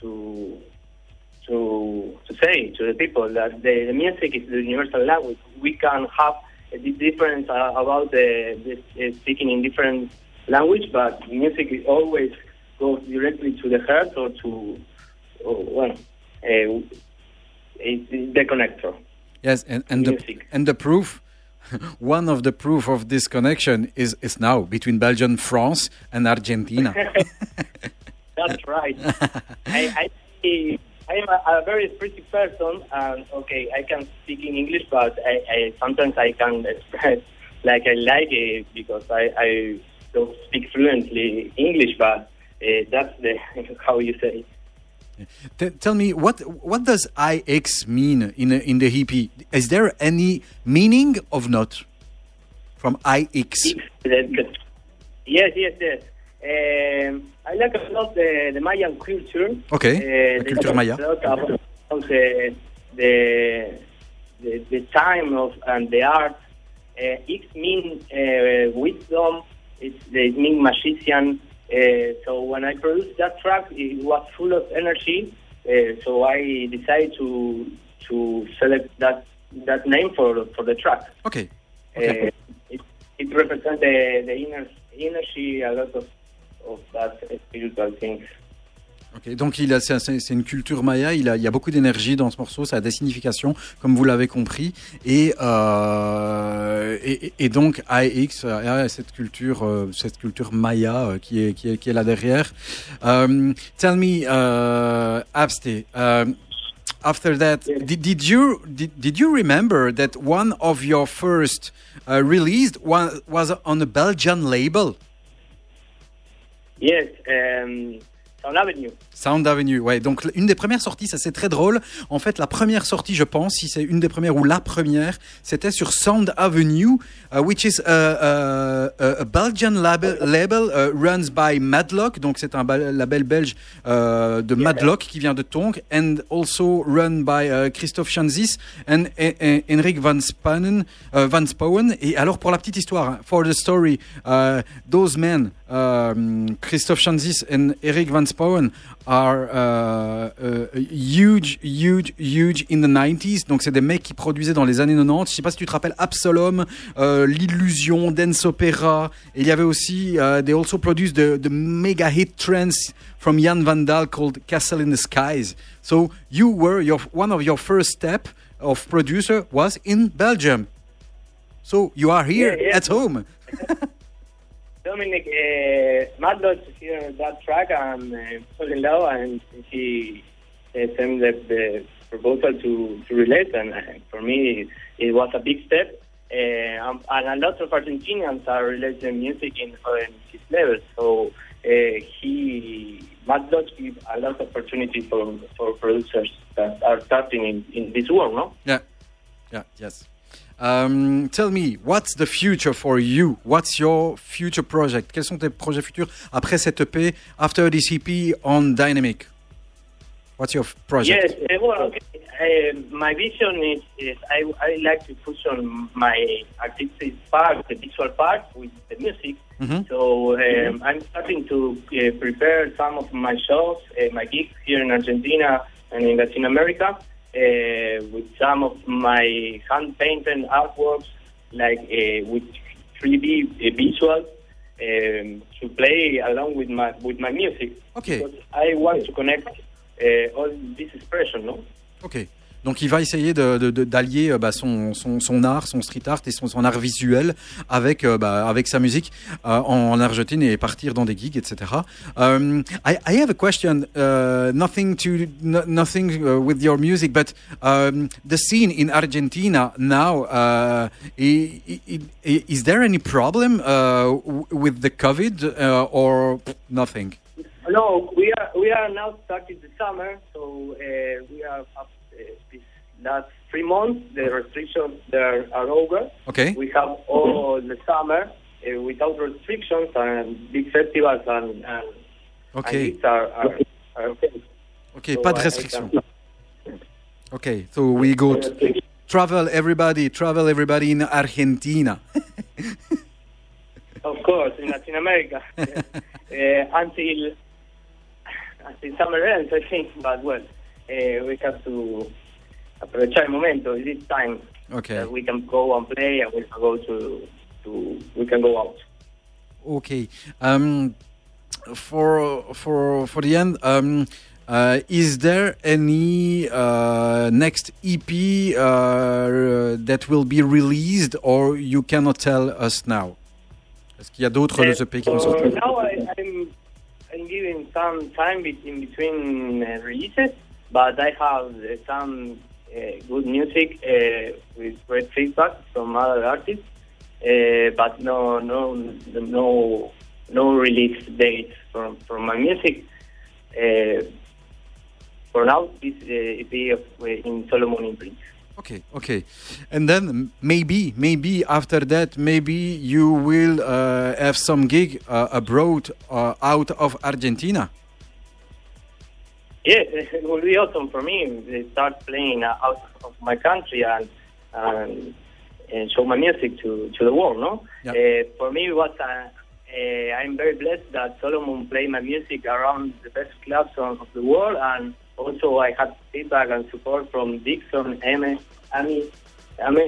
to to to say to the people that the, the music is the universal language. We can have a di- difference uh, about the, the uh, speaking in different language, but music is always goes directly to the heart or to or, well, uh, it's the connector. Yes, and, and the Music. and the proof, one of the proof of this connection is is now between Belgium, France, and Argentina. That's right. I, I, I am a, a very pretty person, and okay, I can speak in English, but I, I sometimes I can express like I like it because I, I don't speak fluently English, but uh, that's the how you say. T- tell me what what does IX mean in in the EP? Is there any meaning of not from IX? Yes, yes, yes. Um, I like a lot the, the Mayan culture. Okay, Uh, culture Maya. about the, the, the, the time of and the art. Uh, it means uh, wisdom. It, it means magician. Uh, so when I produced that track, it was full of energy. Uh, so I decided to to select that that name for for the track. Okay. Okay. Uh, it, it represents the, the inner energy, a lot of, of that spiritual things. Donc il a, c'est, une culture maya, il, a, il y a beaucoup d'énergie dans ce morceau, ça a des significations, comme vous l'avez compris. Et, euh, et, donc AX a cette culture, euh, cette culture maya euh, qui, est, qui, est, qui est là derrière. Um, tell me, uh, Abste, um, after that, did, did, you, did, did you remember that one of your first uh, released one, was on a Belgian label? Yes, um, Sound Avenue. Sound Avenue, ouais. Donc une des premières sorties, ça c'est très drôle. En fait, la première sortie, je pense, si c'est une des premières ou la première, c'était sur Sound Avenue, uh, which is a, a, a Belgian label, label runs by Madlock. Donc c'est un label belge euh, de Madlock qui vient de Tonk, and also run by Christophe Chanzis and Henrik Van Spanen, Van Spauen. Et alors pour la petite histoire, hein, for the story, those men, Christophe Chanzis and Eric Van Spauen, are uh, uh, huge, huge, huge in the 90s. Donc c'est des mecs qui produisaient dans les années 90. Je sais pas si tu te rappelles Absalom, euh, l'illusion, Dance Opera. Et il y avait aussi, uh, they also produced the, the mega hit trance from Jan Van Dahl called Castle in the Skies. So you were your one of your first step of producer was in Belgium. So you are here Yeah, yeah. at home. Dominic, uh, Mad Dog hear that track and uh, fell in love, and he uh, sent the, the proposal to, to release, and uh, for me, it was a big step. Um, and a lot of Argentinians are releasing music in, his level, so he Mad Dog give a lot of opportunity for for producers that are starting in, in this world, no? Yeah, yeah, yes. Um, tell me, what's the future for you? What's your future project? Quels sont tes projets futurs après cette EP, after this EP on Dynamic? What's your project? Yes, uh, well, okay. Uh, my vision is, is I, I like to fusion my artistic part, the visual part, with the music. Mhm. So um, I'm starting to uh, prepare some of my shows, uh, my gigs here in Argentina and in Latin America, uh, with some of my hand-painted artworks, like uh, with 3D uh, visuals, um, to play along with my with my music. Okay. Because I want to connect uh, all this expression, no? Ok. Donc il va essayer d'allier euh, bah, son, art, son street art et son, art visuel avec, euh, bah, avec sa musique euh, en, en Argentine et partir dans des gigs, etc. Um, I, have a question, uh, nothing to no, nothing uh, with your music, but um, the scene in Argentina now, uh, i- i- i- is there any problem uh, with the COVID uh, or nothing? No, we are we are now starting the summer, so uh, we are last three months. The restrictions there are over. Okay. We have all the summer uh, without restrictions and big festivals and and, Okay. and are, are, are okay. Ok, So pas de I- I restriction. can- Okay, so we go to travel everybody, travel everybody in Argentina. Of course, in Latin America uh, until until summer ends, I think. But well, uh, we have to aprovechar el momento. This time Okay. that we can go and play, and we can go to to we can go out. Okay. Um, for for for the end, um, uh, is there any uh, next EP uh, that will be released, or you cannot tell us now? Est-ce qu'il y a d'autres Uh, qui sortir? now I, I'm I'm giving some time in between uh, releases, but I have uh, some uh, good music uh, with great feedback from other artists, uh, but no no no no release date from from my music. Uh, for now, this uh, uh, in Solomon imprint. Okay, okay. And then maybe, maybe after that, maybe you will uh, have some gig uh, abroad uh, out of Argentina. Yeah, it will be awesome for me to start playing out of my country and and, and show my music to, to the world. No, Yeah. uh, for me it was uh, uh, I'm very blessed that Solomon play my music around the best clubs on, of the world, and also I had feedback and support from Dixon, Emme, Amy, Amy,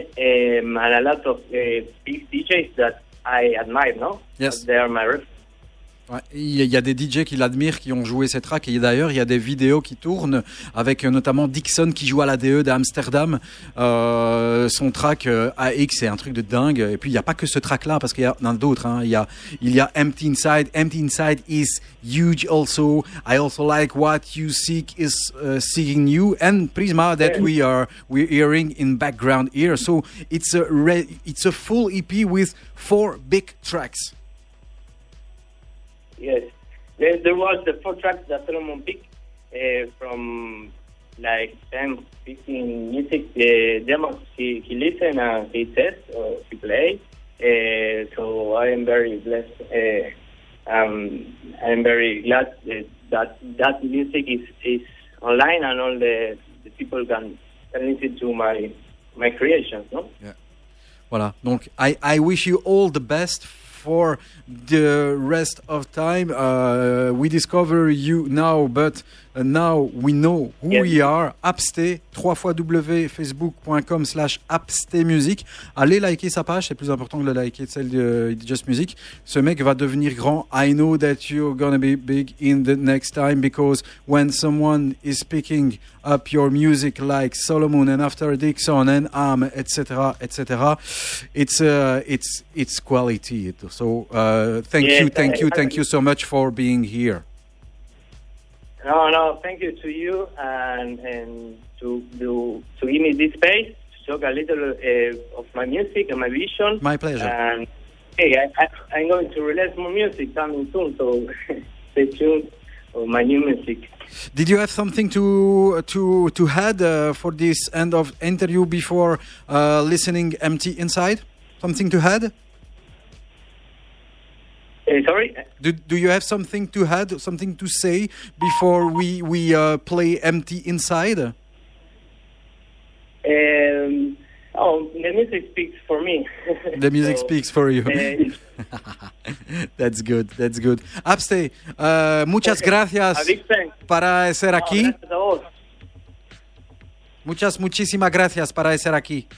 um, and a lot of uh, big DJs that I admire. No, Yes. they are my reference. Il y, a- des DJ qui l'admirent, qui ont joué ces tracks. Et d'ailleurs, il y a des vidéos qui tournent avec euh, notamment Dixon qui joue à l'ADE d'Amsterdam. Euh, son track euh, AX, c'est un truc de dingue. Et puis, il n'y a pas que ce track-là, parce qu'il y en a d'autres. hein. Il, y a, Empty Inside. Empty Inside is huge also. I also like what you seek is uh, seeking you. And Prisma that we are we're hearing in background here. So it's a, it's a full EP with four big tracks. Yes, there, there was the four tracks that Solomon picked uh, from like 10, 15 music uh, demos he, he listened and he test or he play. Uh, so I am very blessed. Uh, um, I'm very glad that that music is, is online and all the, the people can, can listen to my my creations. No. Yeah. Voilà. Donc, I, I wish you all the best for the rest of time. Uh, we discover you now, but uh, now we know who Yes. we are. Apste, 3 fois W, facebook.com slash Music. Allez liker sa page, c'est plus important que de liker celle de Just Music. Ce mec va devenir grand. I know that you're gonna be big in the next time because when someone is picking up your music like Solomon and After Dixon and Am, etc., etc., it's uh, it's it's quality. So uh, thank Yes, you, thank you, I- thank you so much for being here. No, no, thank you to you and and to to, to give me this space to talk a little uh, of my music and my vision. My pleasure. And hey, I, I'm going to release more music coming soon, so stay tuned for my new music. Did you have something to to to add uh, for this end of interview before uh, listening empty inside? Something to add? Uh, sorry. Do, do you have something to add, something to say before we we uh, play empty inside? Um, oh, the music speaks for me. The music So, speaks for you. uh, that's good, that's good. Abste, uh, muchas a gracias para ser No, aquí. gracias a vos. Muchas, muchísimas gracias para ser aquí.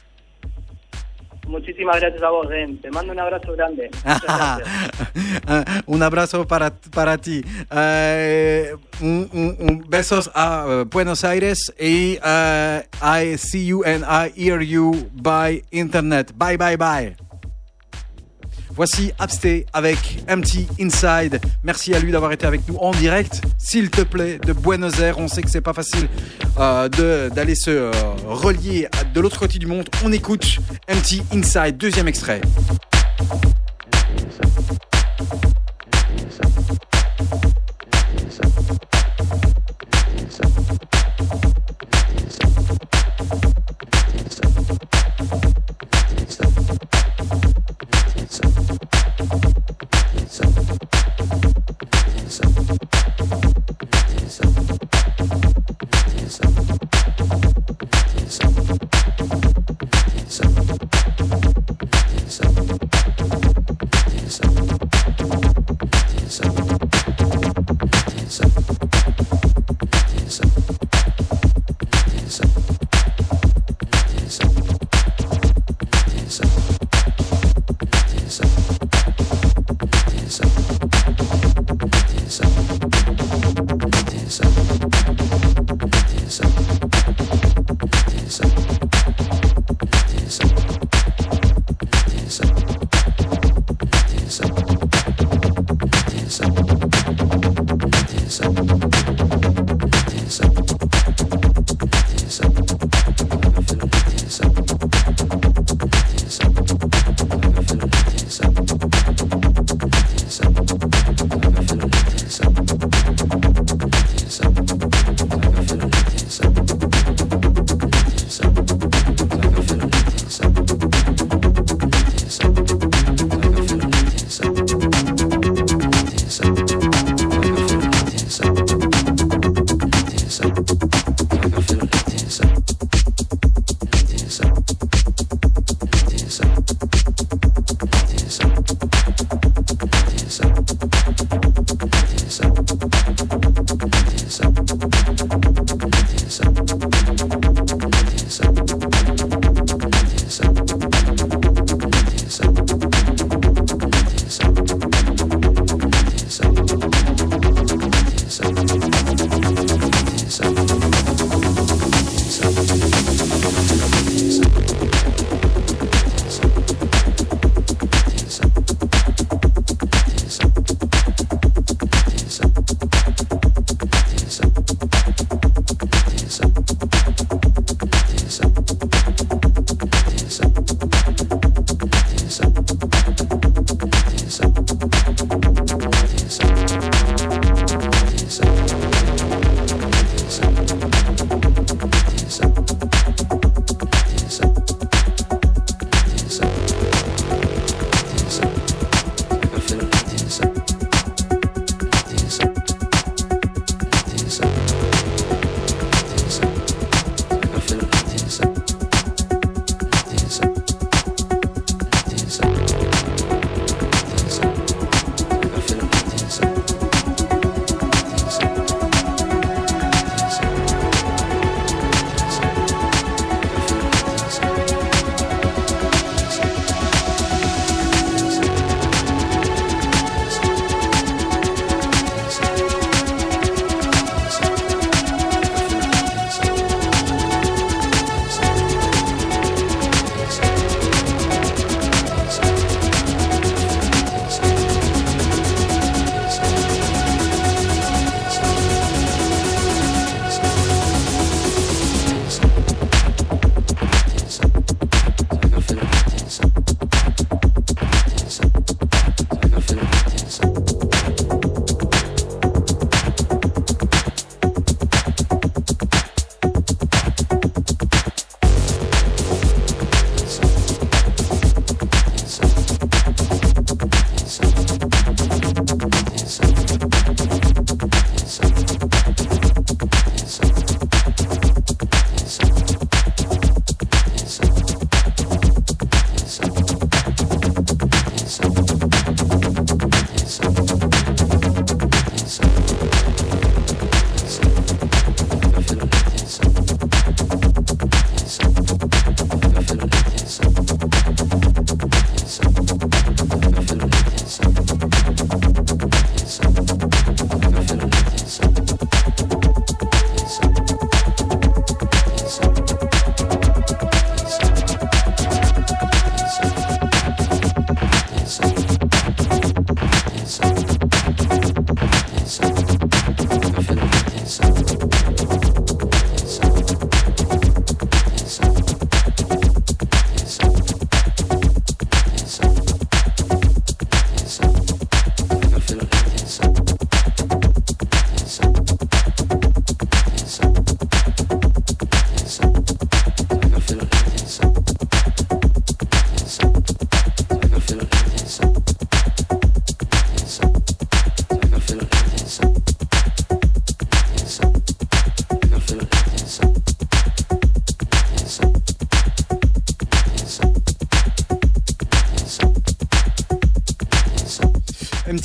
Muchísimas gracias a vos, Den. Te mando un abrazo grande. Un abrazo para, para ti. Uh, un, un- un besos a uh, Buenos Aires y uh, I see you and I hear you by internet. Bye bye bye. Voici Absté avec Empty Inside. Merci à lui d'avoir été avec nous en direct, s'il te plaît, de Buenos Aires. On sait que c'est pas facile euh, d'aller se euh, relier de l'autre côté du monde. On écoute Empty Inside, deuxième extrait.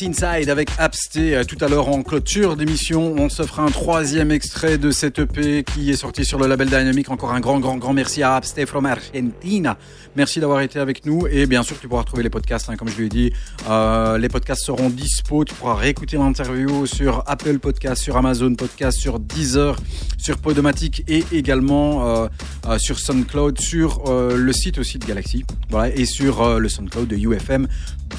Inside avec Absté. Euh, Tout à l'heure en clôture d'émission, on se fera un troisième extrait de cette EP qui est sorti sur le label Dynamic. Encore un grand, grand, grand merci à Absté from Argentina. Merci d'avoir été avec nous et bien sûr tu pourras retrouver les podcasts, hein, comme je lui ai dit. Euh, les podcasts seront dispo. Tu pourras réécouter l'interview sur Apple Podcast, sur Amazon Podcast, sur Deezer, sur Podomatic et également euh, sur SoundCloud, sur le site aussi de Galaxy. Et sur le SoundCloud de UFM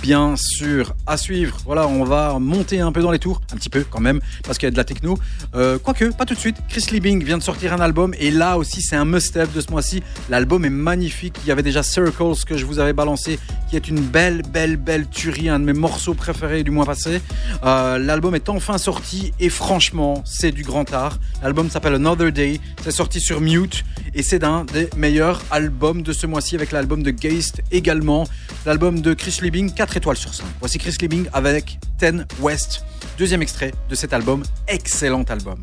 bien sûr à suivre. Voilà, on va monter un peu dans les tours, un petit peu quand même, parce qu'il y a de la techno. Euh, quoique, pas tout de suite. Chris Liebing vient de sortir un album et là aussi c'est un must-have de ce mois-ci. L'album est magnifique. Il y avait déjà Circles que je vous avais balancé, qui est une belle, belle, belle tuerie, un de mes morceaux préférés du mois passé. Euh, L'album est enfin sorti et franchement, c'est du grand art. L'album s'appelle Another Day. C'est sorti sur Mute et c'est d'un des meilleurs albums de ce mois-ci avec l'album de Geist également. L'album de Chris Liebing, 4 étoiles sur 5. Voici Chris Liebing avec Ten West. Deuxième extrait de cet album. Excellent album.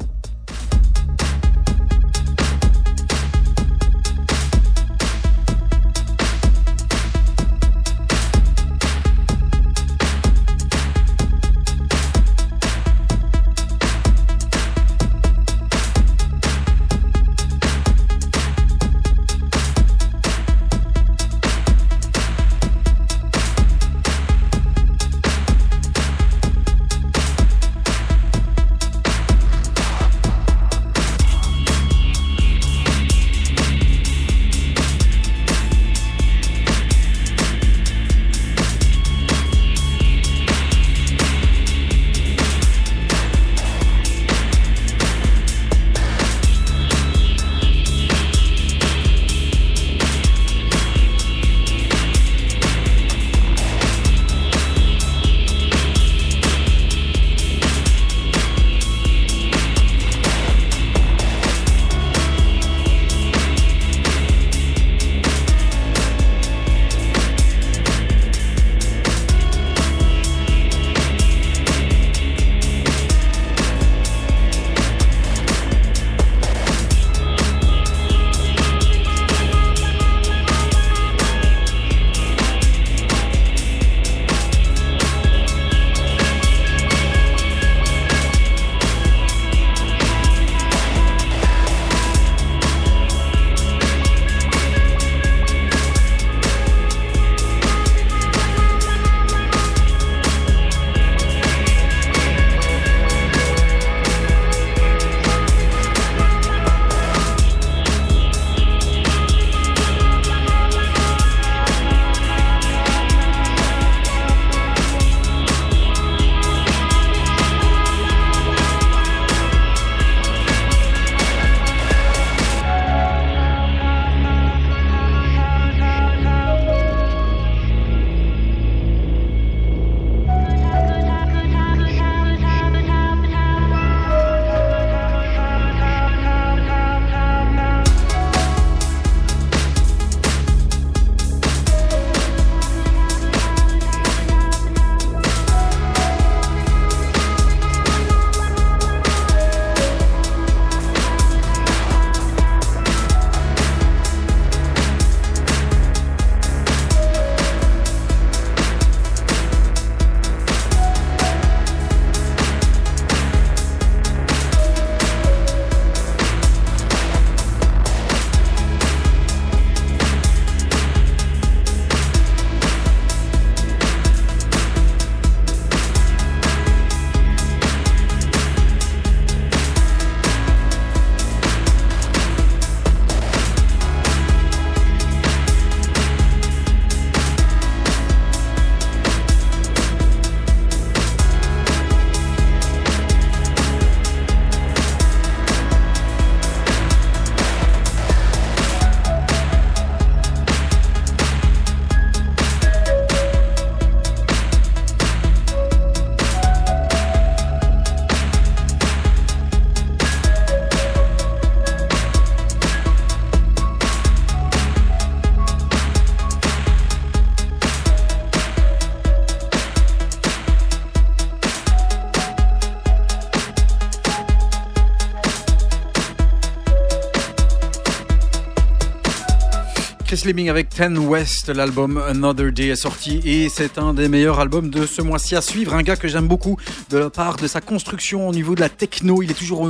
Chris Liebing avec Ten West, l'album Another Day est sorti et c'est un des meilleurs albums de ce mois-ci à suivre. Un gars que j'aime beaucoup de la part de sa construction au niveau de la techno. Il est toujours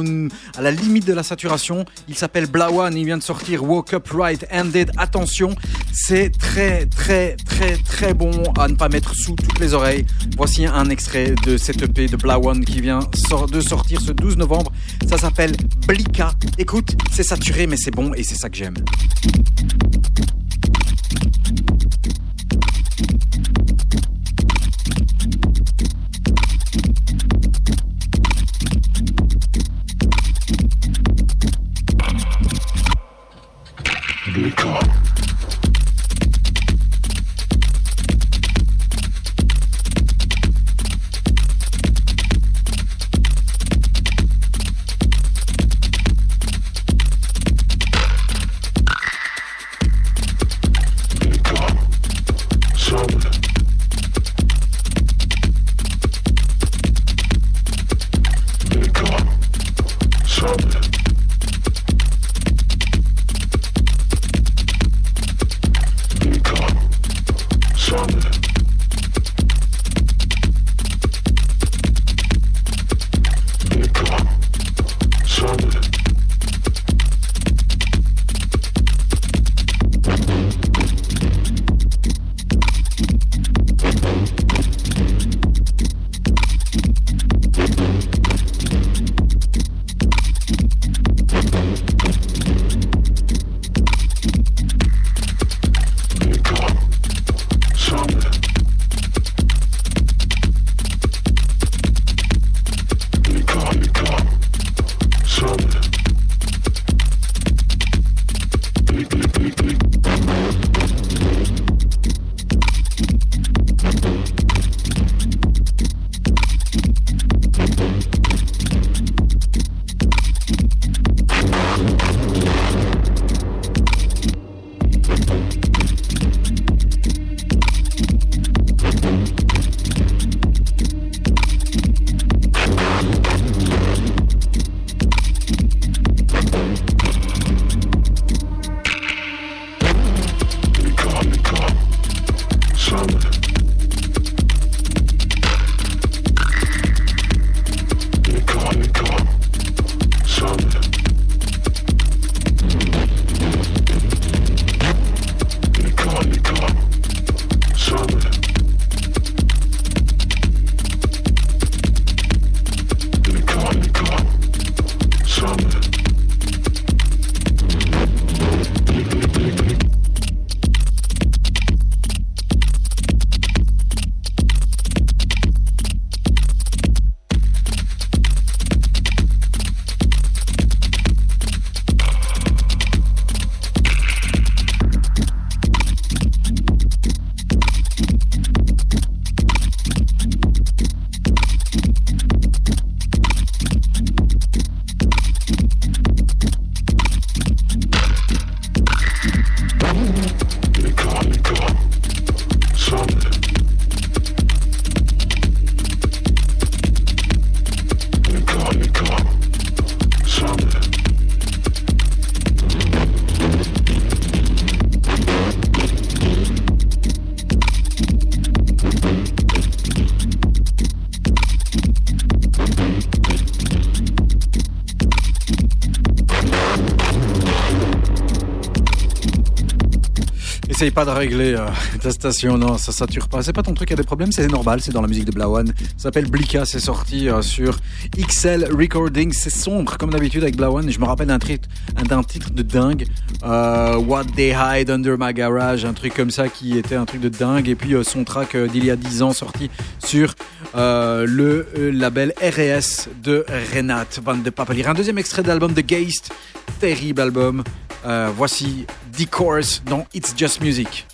à la limite de la saturation. Il s'appelle Blawan, il vient de sortir Woke Up Right Handed. Attention, c'est très très très très bon à ne pas mettre sous toutes les oreilles. Voici un extrait de cette EP de Blawan qui vient de sortir ce 12 novembre. Ça s'appelle Blika. Écoute, c'est saturé mais c'est bon et c'est ça que j'aime. Essaye pas de régler euh, ta station, non, ça sature pas. C'est pas ton truc, il y a des problèmes, c'est normal, c'est dans la musique de Blawan. Ça s'appelle Blika, c'est sorti euh, sur XL Recording. C'est sombre comme d'habitude avec Blawan. Je me rappelle d'un titre, d'un titre de dingue, euh, What They Hide Under My Garage, un truc comme ça qui était un truc de dingue. Et puis son track d'il y a 10 ans sorti sur le label RS de Renate Van de Papelier. Un deuxième extrait d'album de Geist, terrible album. Voici The Course dans It's Just Music.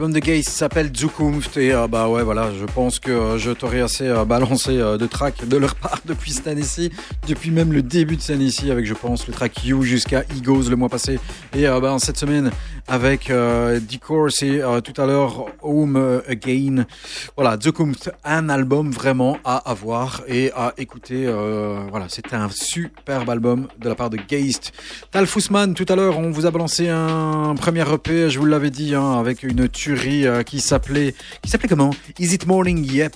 L'album de Gaze s'appelle Zukunft et euh, bah ouais voilà, je pense que euh, je t'aurais assez euh, balancé de tracks de leur part depuis cette année-ci, depuis même le début de cette année-ci avec je pense le track You jusqu'à Egos le mois passé et bah, cette semaine avec D-Course et tout à l'heure Home Again. Voilà, Zukunft, un album vraiment à avoir et à écouter. voilà, c'était un superbe album de la part de Geist. Tal Fussman, tout à l'heure, on vous a balancé un premier EP, je vous l'avais dit, hein, avec une tuerie euh, qui s'appelait, qui s'appelait comment? Is It Morning Yet?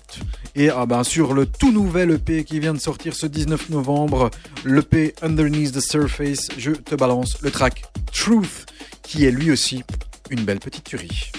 Et ah ben, sur le tout nouvel EP qui vient de sortir ce 19 novembre, l'EP Underneath the Surface, je te balance le track Truth, qui est lui aussi une belle petite tuerie.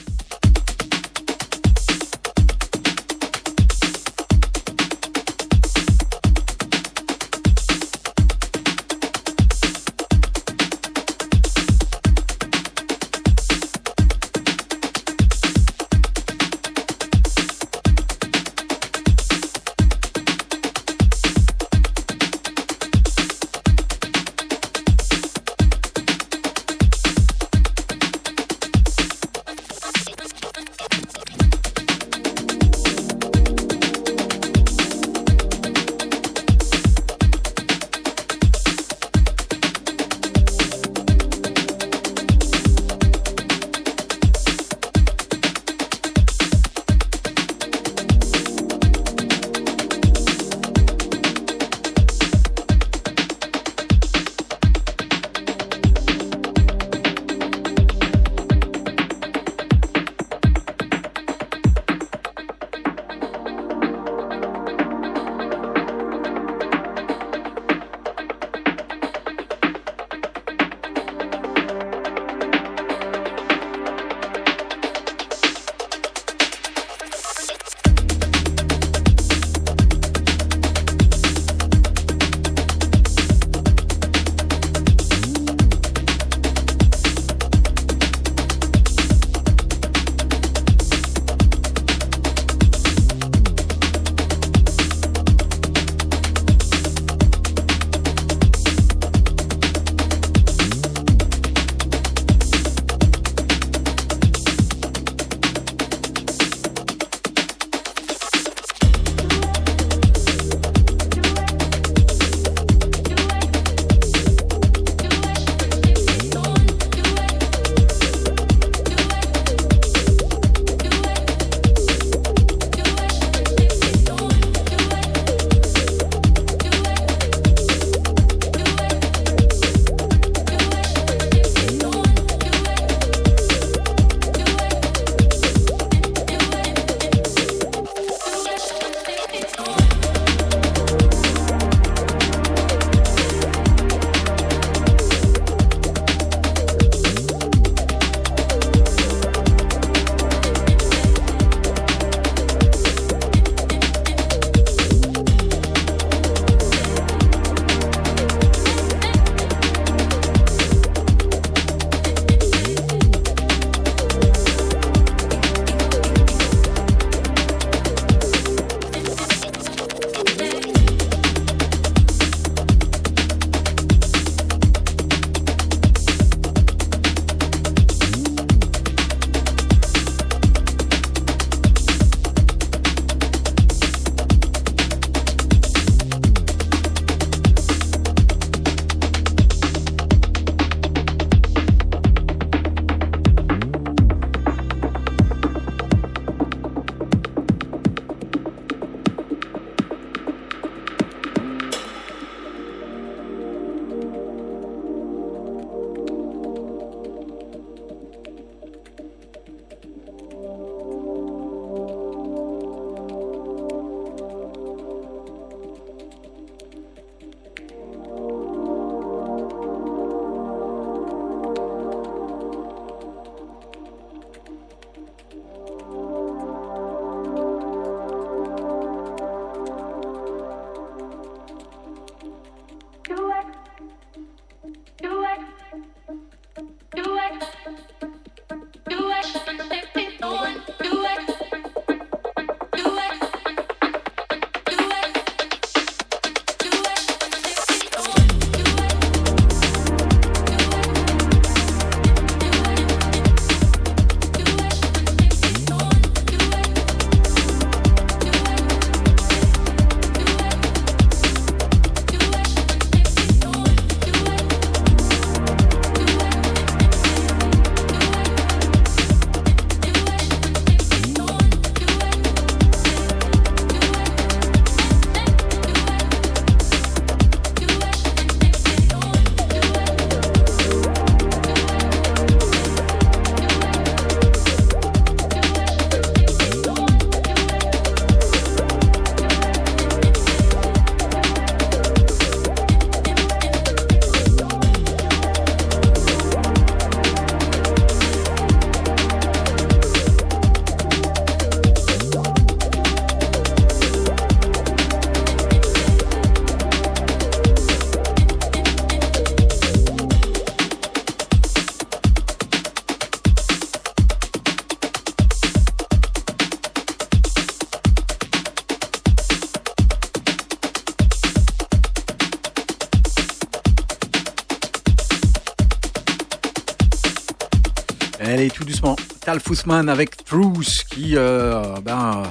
Avec Truth qui euh, ben,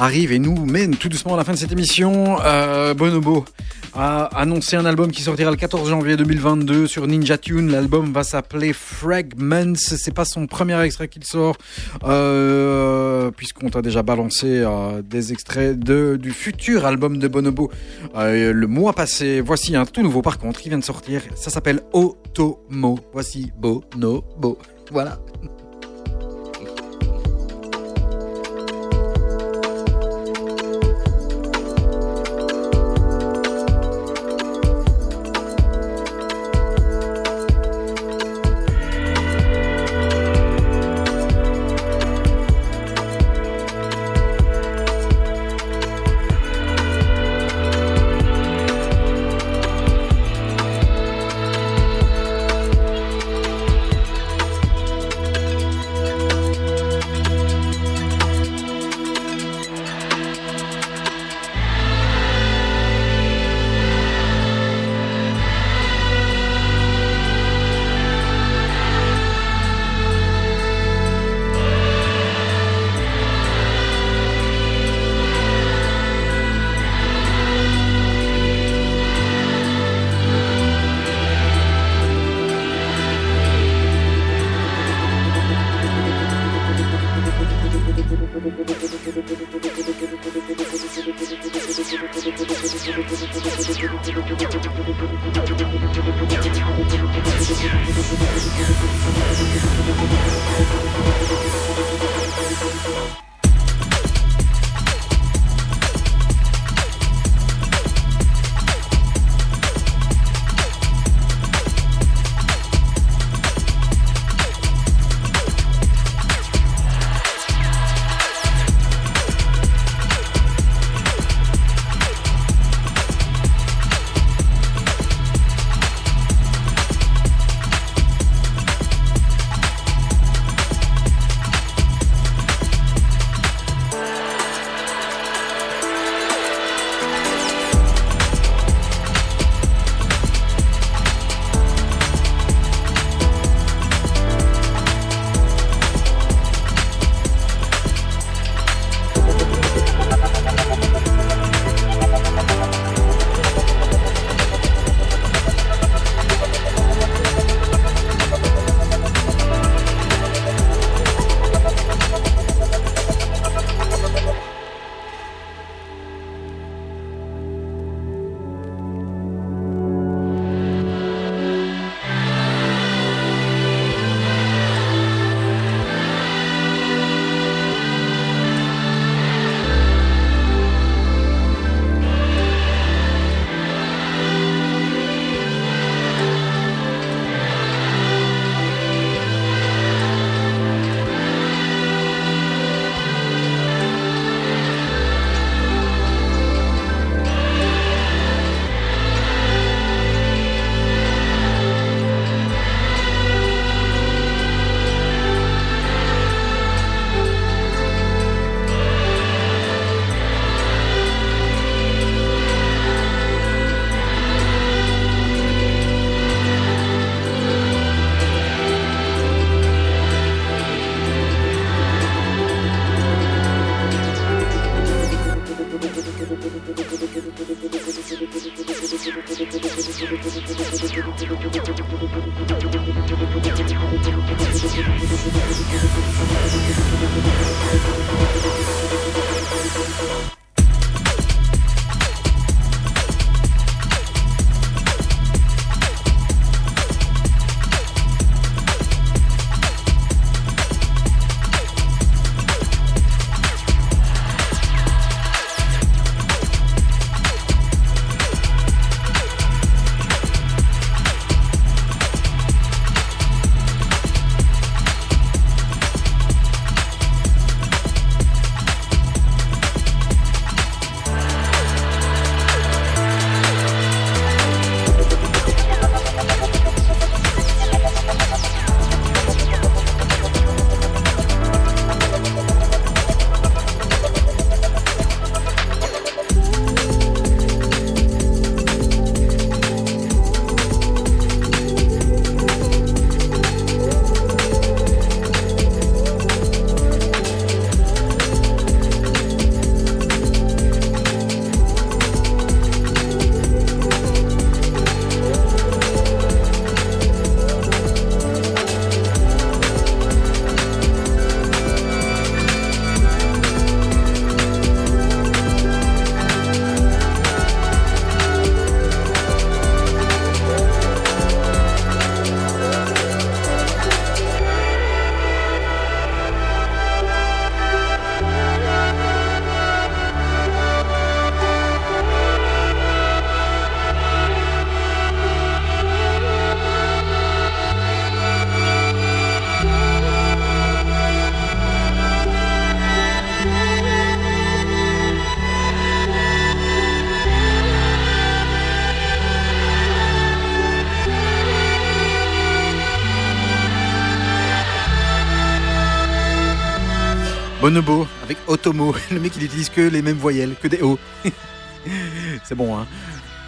arrive et nous mène tout doucement à la fin de cette émission. Euh, Bonobo a annoncé un album qui sortira le 14 janvier 2022 sur Ninja Tune. L'album va s'appeler Fragments. C'est pas son premier extrait qu'il sort, euh, puisqu'on t'a déjà balancé des extraits de, du futur album de Bonobo euh, le mois passé. Voici un tout nouveau par contre qui vient de sortir. Ça s'appelle Otomo. Voici Bonobo. Voilà. Bonobo avec Otomo. Le mec, il utilise que les mêmes voyelles, que des O. C'est bon, hein.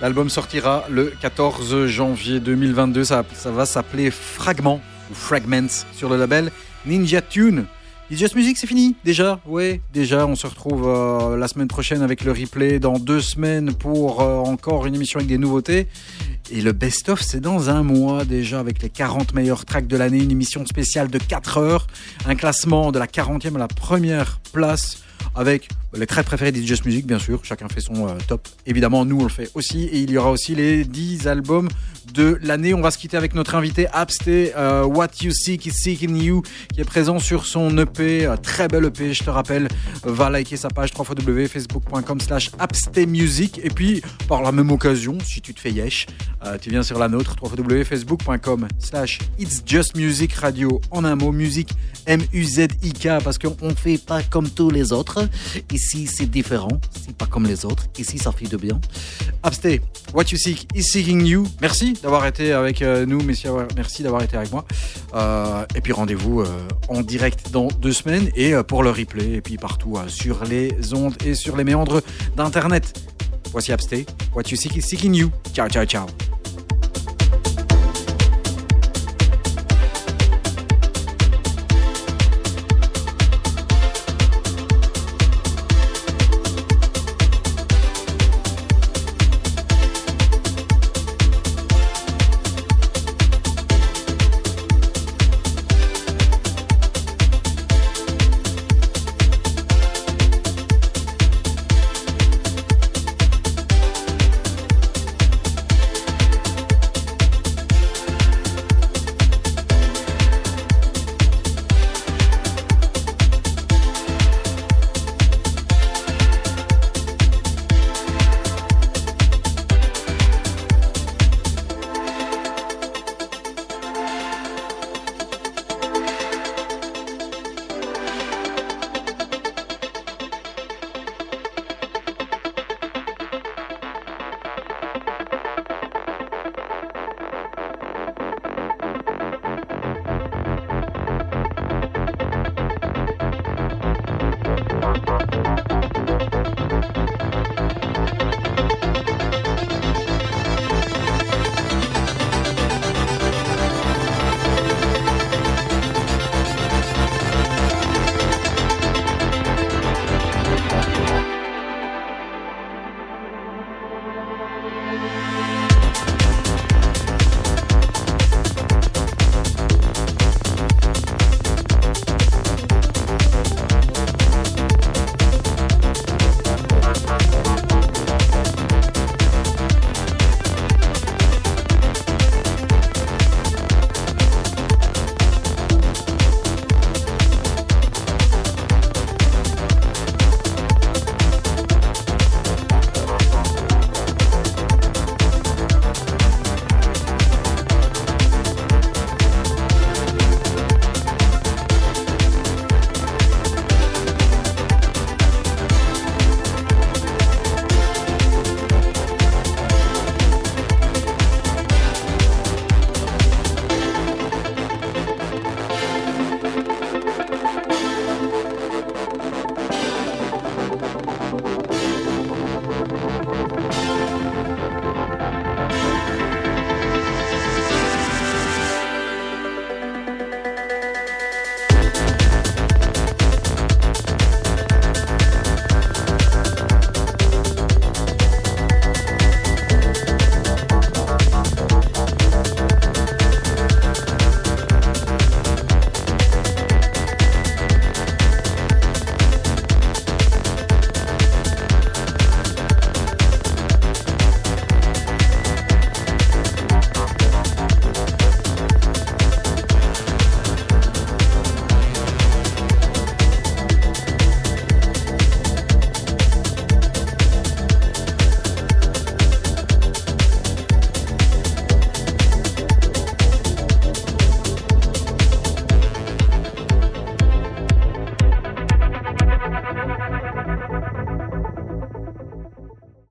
L'album sortira le 14 janvier 2022. Ça, va s'appeler Fragment ou Fragments sur le label Ninja Tune. Just Music, c'est fini déjà Ouais, déjà, on se retrouve euh, la semaine prochaine avec le replay dans deux semaines pour euh, encore une émission avec des nouveautés. Et le best-of, c'est dans un mois déjà avec les 40 meilleurs tracks de l'année, une émission spéciale de 4 heures, un classement de la 40e à la première place avec les traits préférés des Just Music, bien sûr. Chacun fait son euh, top. Évidemment, nous, on le fait aussi. Et il y aura aussi les 10 albums de l'année. On va se quitter avec notre invité Absté, euh, What You Seek is Seeking You, qui est présent sur son EP, euh, très bel EP, je te rappelle. Va liker sa page www.facebook.com slash Music. Et puis, par la même occasion, si tu te fais yesh, euh, tu viens sur la nôtre, www.facebook.com slash It's Just Music Radio. En un mot, musique M-U-Z-I-K, parce qu'on fait pas comme tous les autres. Ici, c'est différent. C'est pas comme les autres. Ici, ça fait de bien. Absté, What You Seek is Seeking You. Merci d'avoir été avec euh, nous. Merci d'avoir été avec moi. Euh, et puis, rendez-vous euh, en direct dans deux semaines et pour le replay. Et puis, partout sur les ondes et sur les méandres d'Internet. Voici Absté, What You Seeking You. Ciao, ciao, ciao.